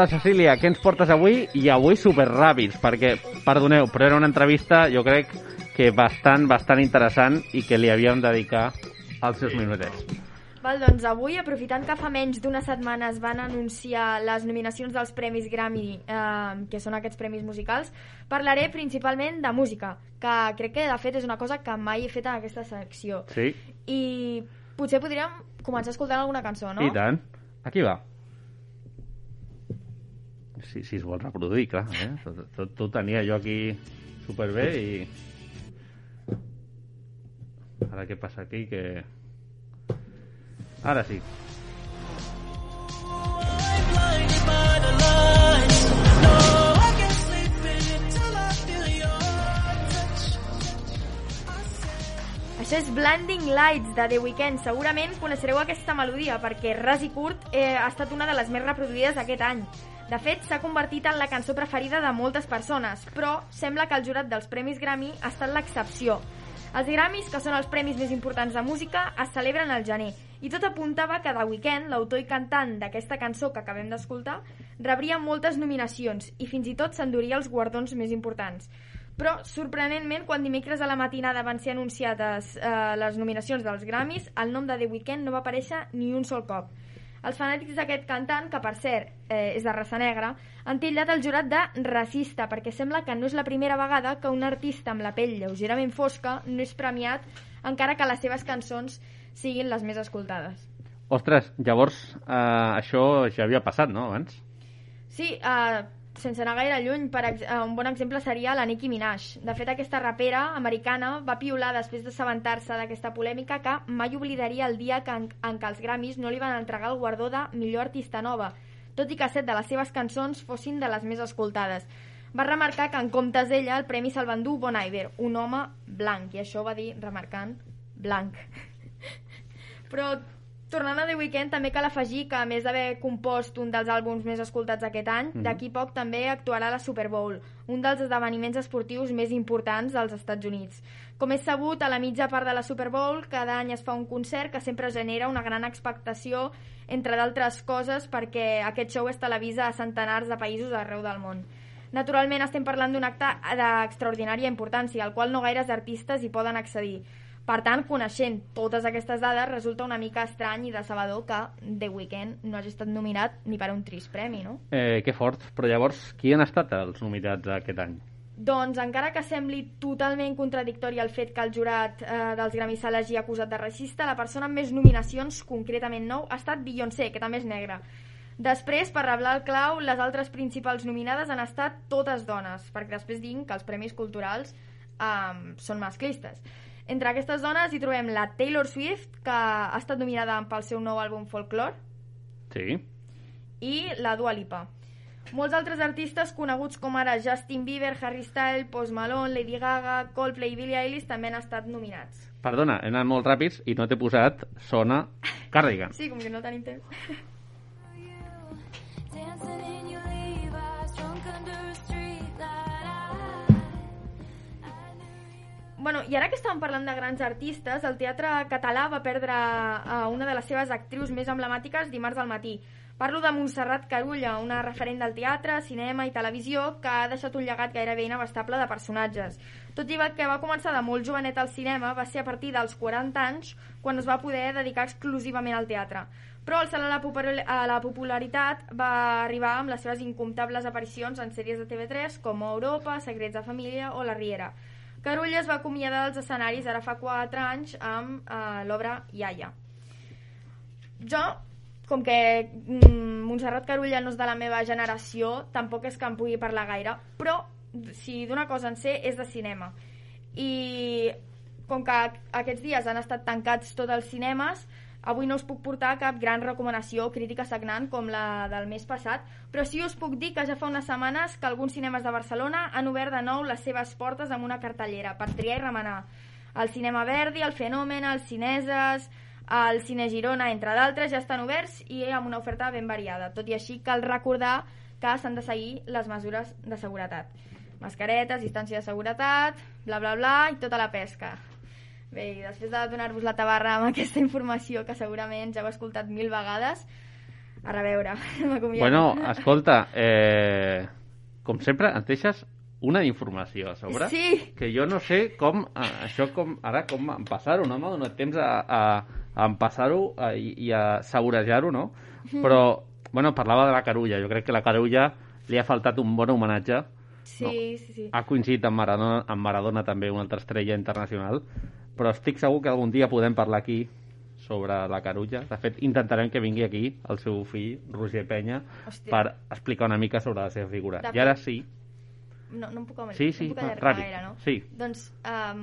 Hola Cecília, què ens portes avui? I avui super ràpids, perquè, perdoneu, però era una entrevista, jo crec que bastant, bastant interessant i que li havíem de dedicar els seus minutets. Val, doncs avui, aprofitant que fa menys d'una setmana es van anunciar les nominacions dels Premis Grammy, eh, que són aquests premis musicals, parlaré principalment de música, que crec que de fet és una cosa que mai he fet en aquesta secció. Sí? I potser podríem començar escoltant alguna cançó, no? I tant. Aquí va. Si, si es vol reproduir, clar. Eh? Tot, tot, tot tenia jo aquí superbé i... Ara què passa aquí? Que... Ara sí. Això és Blinding Lights de The Weeknd. Segurament coneixereu aquesta melodia perquè Ras i Kurt eh, ha estat una de les més reproduïdes aquest any. De fet, s'ha convertit en la cançó preferida de moltes persones, però sembla que el jurat dels Premis Grammy ha estat l'excepció. Els Grammys, que són els premis més importants de música, es celebren al gener, i tot apuntava que The Weeknd, l'autor i cantant d'aquesta cançó que acabem d'escoltar, rebria moltes nominacions i fins i tot s'enduria els guardons més importants. Però, sorprenentment, quan dimecres a la matinada van ser anunciades eh, les nominacions dels Grammys, el nom de The Weeknd no va aparèixer ni un sol cop. Els fanàtics d'aquest cantant, que per cert eh, és de raça negra, han tillat el jurat de racista perquè sembla que no és la primera vegada que un artista amb la pell lleugerament fosca no és premiat encara que les seves cançons siguin les més escoltades. Ostres, llavors eh, això ja havia passat, no, abans? Sí, uh, sense anar gaire lluny, per ex uh, un bon exemple seria la Nicki Minaj. De fet, aquesta rapera americana va piular després d'assabentar-se d'aquesta polèmica que mai oblidaria el dia que en, en què els Grammys no li van entregar el guardó de millor artista nova, tot i que set de les seves cançons fossin de les més escoltades. Va remarcar que en comptes d'ella el premi se'l va endur Bon Iver, un home blanc, i això va dir remarcant blanc. Però tornant a The Weeknd, també cal afegir que, a més d'haver compost un dels àlbums més escoltats aquest any, Mhm. d'aquí poc també actuarà a la Super Bowl, un dels esdeveniments esportius més importants dels Estats Units. Com és sabut, a la mitja part de la Super Bowl cada any es fa un concert que sempre genera una gran expectació, entre d'altres coses, perquè aquest show es televisa a centenars de països arreu del món. Naturalment estem parlant d'un acte d'extraordinària importància, al qual no gaires artistes hi poden accedir. Per tant, coneixent totes aquestes dades, resulta una mica estrany i decebedor que The Weeknd no hagi estat nominat ni per un trist premi, no? Eh, que fort. Però llavors, qui han estat els nominats aquest any? Doncs encara que sembli totalment contradictori el fet que el jurat eh, dels Grammy se l'hagi acusat de racista, la persona amb més nominacions, concretament nou, ha estat Beyoncé, que també és negra. Després, per reblar el clau, les altres principals nominades han estat totes dones, perquè després diguin que els premis culturals eh, són masclistes. Entre aquestes dones hi trobem la Taylor Swift, que ha estat nominada pel seu nou àlbum Folklore, Sí. i la Dua Lipa. Molts altres artistes coneguts com ara Justin Bieber, Harry Styles, Post Malone, Lady Gaga, Coldplay i Billie Eilish també han estat nominats. Perdona, he anat molt ràpids i no t'he posat Sona Cardigan. Sí, com que no tenim temps. Bueno, i ara que estàvem parlant de grans artistes, el teatre català va perdre a una de les seves actrius més emblemàtiques dimarts al matí. Parlo de Montserrat Carulla, una referent del teatre, cinema i televisió que ha deixat un llegat gairebé inabastable de personatges. Tot i que va començar de molt jovenet al cinema, va ser a partir dels 40 anys quan es va poder dedicar exclusivament al teatre. Però el salt a la popularitat va arribar amb les seves incomptables aparicions en sèries de TV3 com Europa, Secrets de Família o La Riera. Carulla es va acomiadar dels escenaris ara fa 4 anys amb eh, l'obra Iaia. Jo, com que mm, Montserrat Carulla no és de la meva generació, tampoc és que em pugui parlar gaire, però si d'una cosa en sé és de cinema. I com que aquests dies han estat tancats tots els cinemes, avui no us puc portar cap gran recomanació o crítica sagnant com la del mes passat, però sí us puc dir que ja fa unes setmanes que alguns cinemes de Barcelona han obert de nou les seves portes amb una cartellera per triar i remenar. El Cinema Verdi, el Fenomen, els Cineses, el Cine Girona, entre d'altres, ja estan oberts i amb una oferta ben variada. Tot i així, cal recordar que s'han de seguir les mesures de seguretat. Mascaretes, distància de seguretat, bla, bla, bla, i tota la pesca. Bé, i després de donar-vos la tabarra amb aquesta informació que segurament ja heu escoltat mil vegades, a reveure, m'acomiado. Bueno, escolta, eh, com sempre, ens deixes una informació a sobre Sí. que jo no sé com, eh, això com, ara com empassar-ho, no m'ha donat temps a, a, a empassar-ho eh, i, i a saurejar-ho, no? Però, bueno, parlava de la Carulla, jo crec que la Carulla li ha faltat un bon homenatge Sí, sí, sí. ha coincidit amb Maradona, amb Maradona també, una altra estrella internacional, però estic segur que algun dia podem parlar aquí sobre la Carulla. De fet, intentarem que vingui aquí el seu fill, Roger Penya, Hòstia. per explicar una mica sobre la seva figura. De I ara sí, No, no em puc, Sí, sí, no em puc allargar ràpid. gaire, no? Sí. Doncs, um,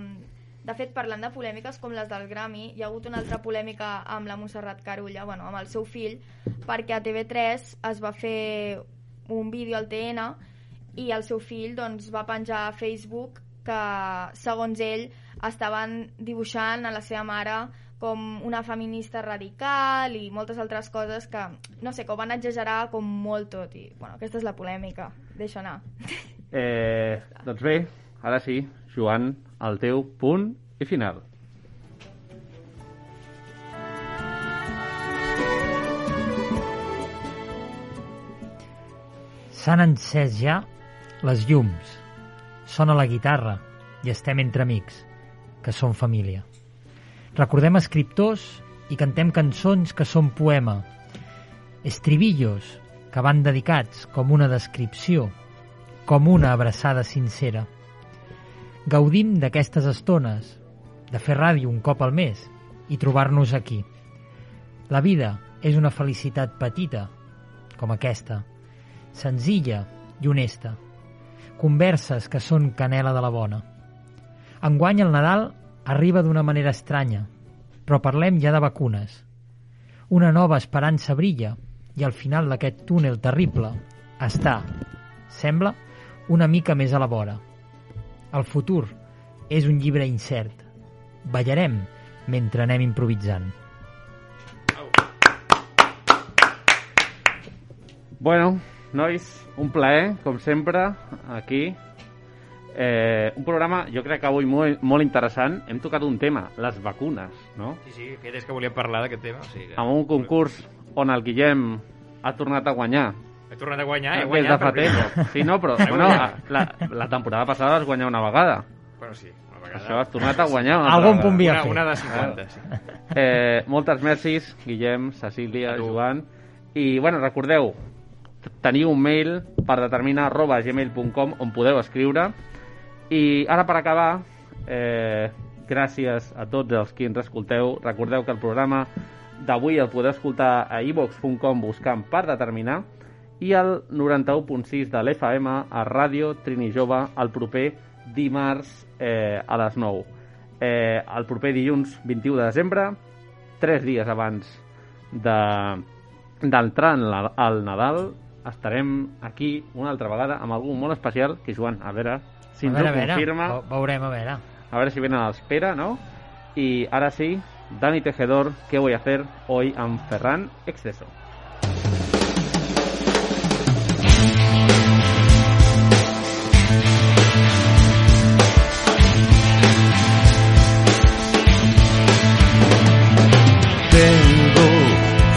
de fet, parlant de polèmiques com les del Grammy, hi ha hagut una altra polèmica amb la Montserrat Carulla, bueno, amb el seu fill, perquè a TV3 es va fer un vídeo al TN i el seu fill doncs, va penjar a Facebook que, segons ell, estaven dibuixant a la seva mare com una feminista radical i moltes altres coses que, no sé, que ho van exagerar com molt tot i, bueno, aquesta és la polèmica, deixa anar. eh, doncs bé, ara sí, Joan, el teu punt i final. S'han encès ja les llums. Sona la guitarra i estem entre amics, que som família. Recordem escriptors i cantem cançons que són poema. Estribillos que van dedicats com una descripció, com una abraçada sincera. Gaudim d'aquestes estones, de fer ràdio un cop al mes i trobar-nos aquí. La vida és una felicitat petita, com aquesta, senzilla i honesta. Converses que són canela de la bona. Enguany el Nadal arriba d'una manera estranya, però parlem ja de vacunes. Una nova esperança brilla i al final d'aquest túnel terrible està, sembla, una mica més a la vora. El futur és un llibre incert. Ballarem mentre anem improvisant. Bueno, nois, un plaer, com sempre, aquí. Eh, un programa, jo crec que avui molt, molt interessant. Hem tocat un tema, les vacunes, no? Sí, sí, que és que volíem parlar d'aquest tema. O sigui que... Amb un concurs on el Guillem ha tornat a guanyar. He tornat a guanyar, he des guanyat de fa per primer temps. Sí, no, però bueno, la, la temporada passada vas guanyar una vegada. Bueno, sí, una vegada. Això has tornat a guanyar una Algun punt havia Una, una de 50, sí. Eh, moltes mercis, Guillem, Cecília. Joan. I, bueno, recordeu, teniu un mail per determinar arroba gmail.com on podeu escriure. I ara, per acabar, eh, gràcies a tots els que ens escolteu. Recordeu que el programa d'avui el podeu escoltar a ivox.com buscant per determinar i al 91.6 de l'FM a Ràdio Trini Jove el proper dimarts eh, a les 9. Eh, el proper dilluns 21 de desembre, tres dies abans de d'entrar en la, al Nadal, estarem aquí una altra vegada amb algú molt especial, que Joan, a veure si no confirma. A ver si viene a la espera, ¿no? Y ahora sí, Dani Tejedor, ¿qué voy a hacer hoy a Ferran Exceso? Tengo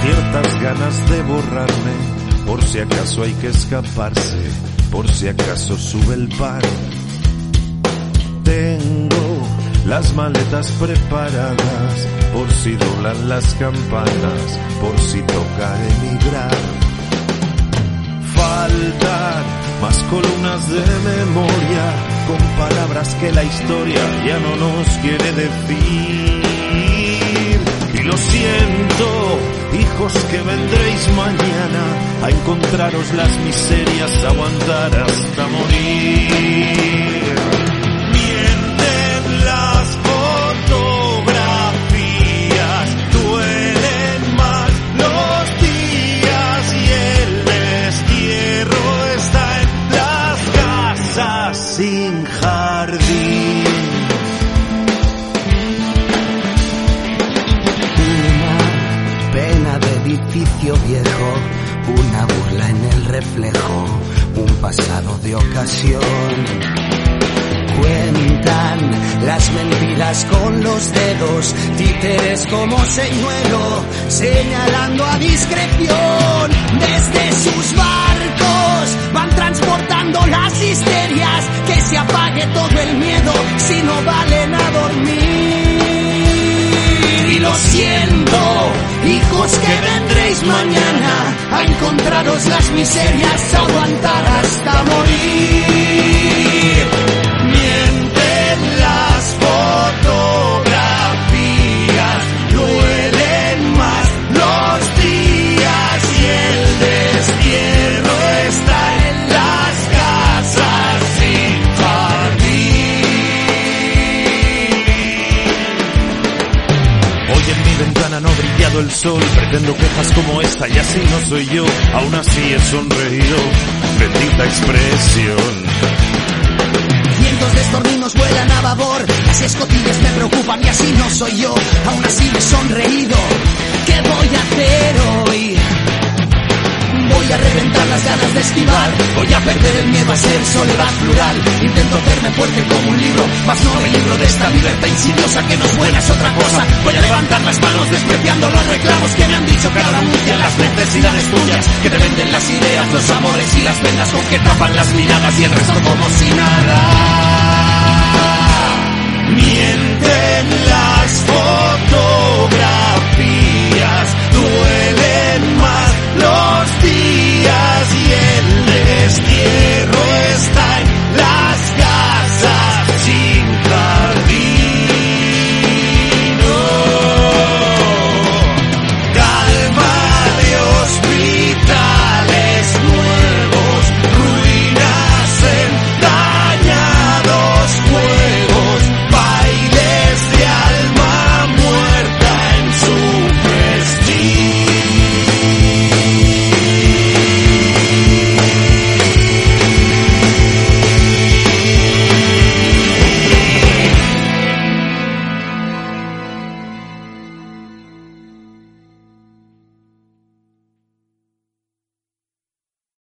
ciertas ganas de borrarme, por si acaso hay que escaparse, por si acaso sube el par tengo las maletas preparadas, por si doblan las campanas, por si toca emigrar. Faltan más columnas de memoria, con palabras que la historia ya no nos quiere decir. Y lo siento, hijos que vendréis mañana a encontraros las miserias, a aguantar hasta morir. Reflejo, un pasado de ocasión. Cuentan las mentiras con los dedos, títeres como señuelo, señalando a discreción. Desde sus barcos van transportando las histerias, que se apague todo el miedo si no valen a dormir. Y lo siento, hijos que mañana a encontraros las miserias, aguantar hasta morir. El sol, pretendo quejas como esta y así no soy yo, aún así he sonreído, bendita expresión. Cientos de estorninos vuelan a babor, las escotillas me preocupan y así no soy yo, aún así he sonreído. ¿Qué voy a hacer hoy? Voy a reventar las ganas de esquivar, voy a perder el miedo a ser soledad plural. Intento hacerme fuerte como un libro, mas no me libro de esta libertad insidiosa que no es buena, es otra cosa. Voy a levantar las manos despreciando los reclamos que me han dicho que ahora anuncian las necesidades tuyas, que te venden las ideas, los amores y las vendas con que tapan las miradas y el resto como si nada. Mienten las fotografías Still.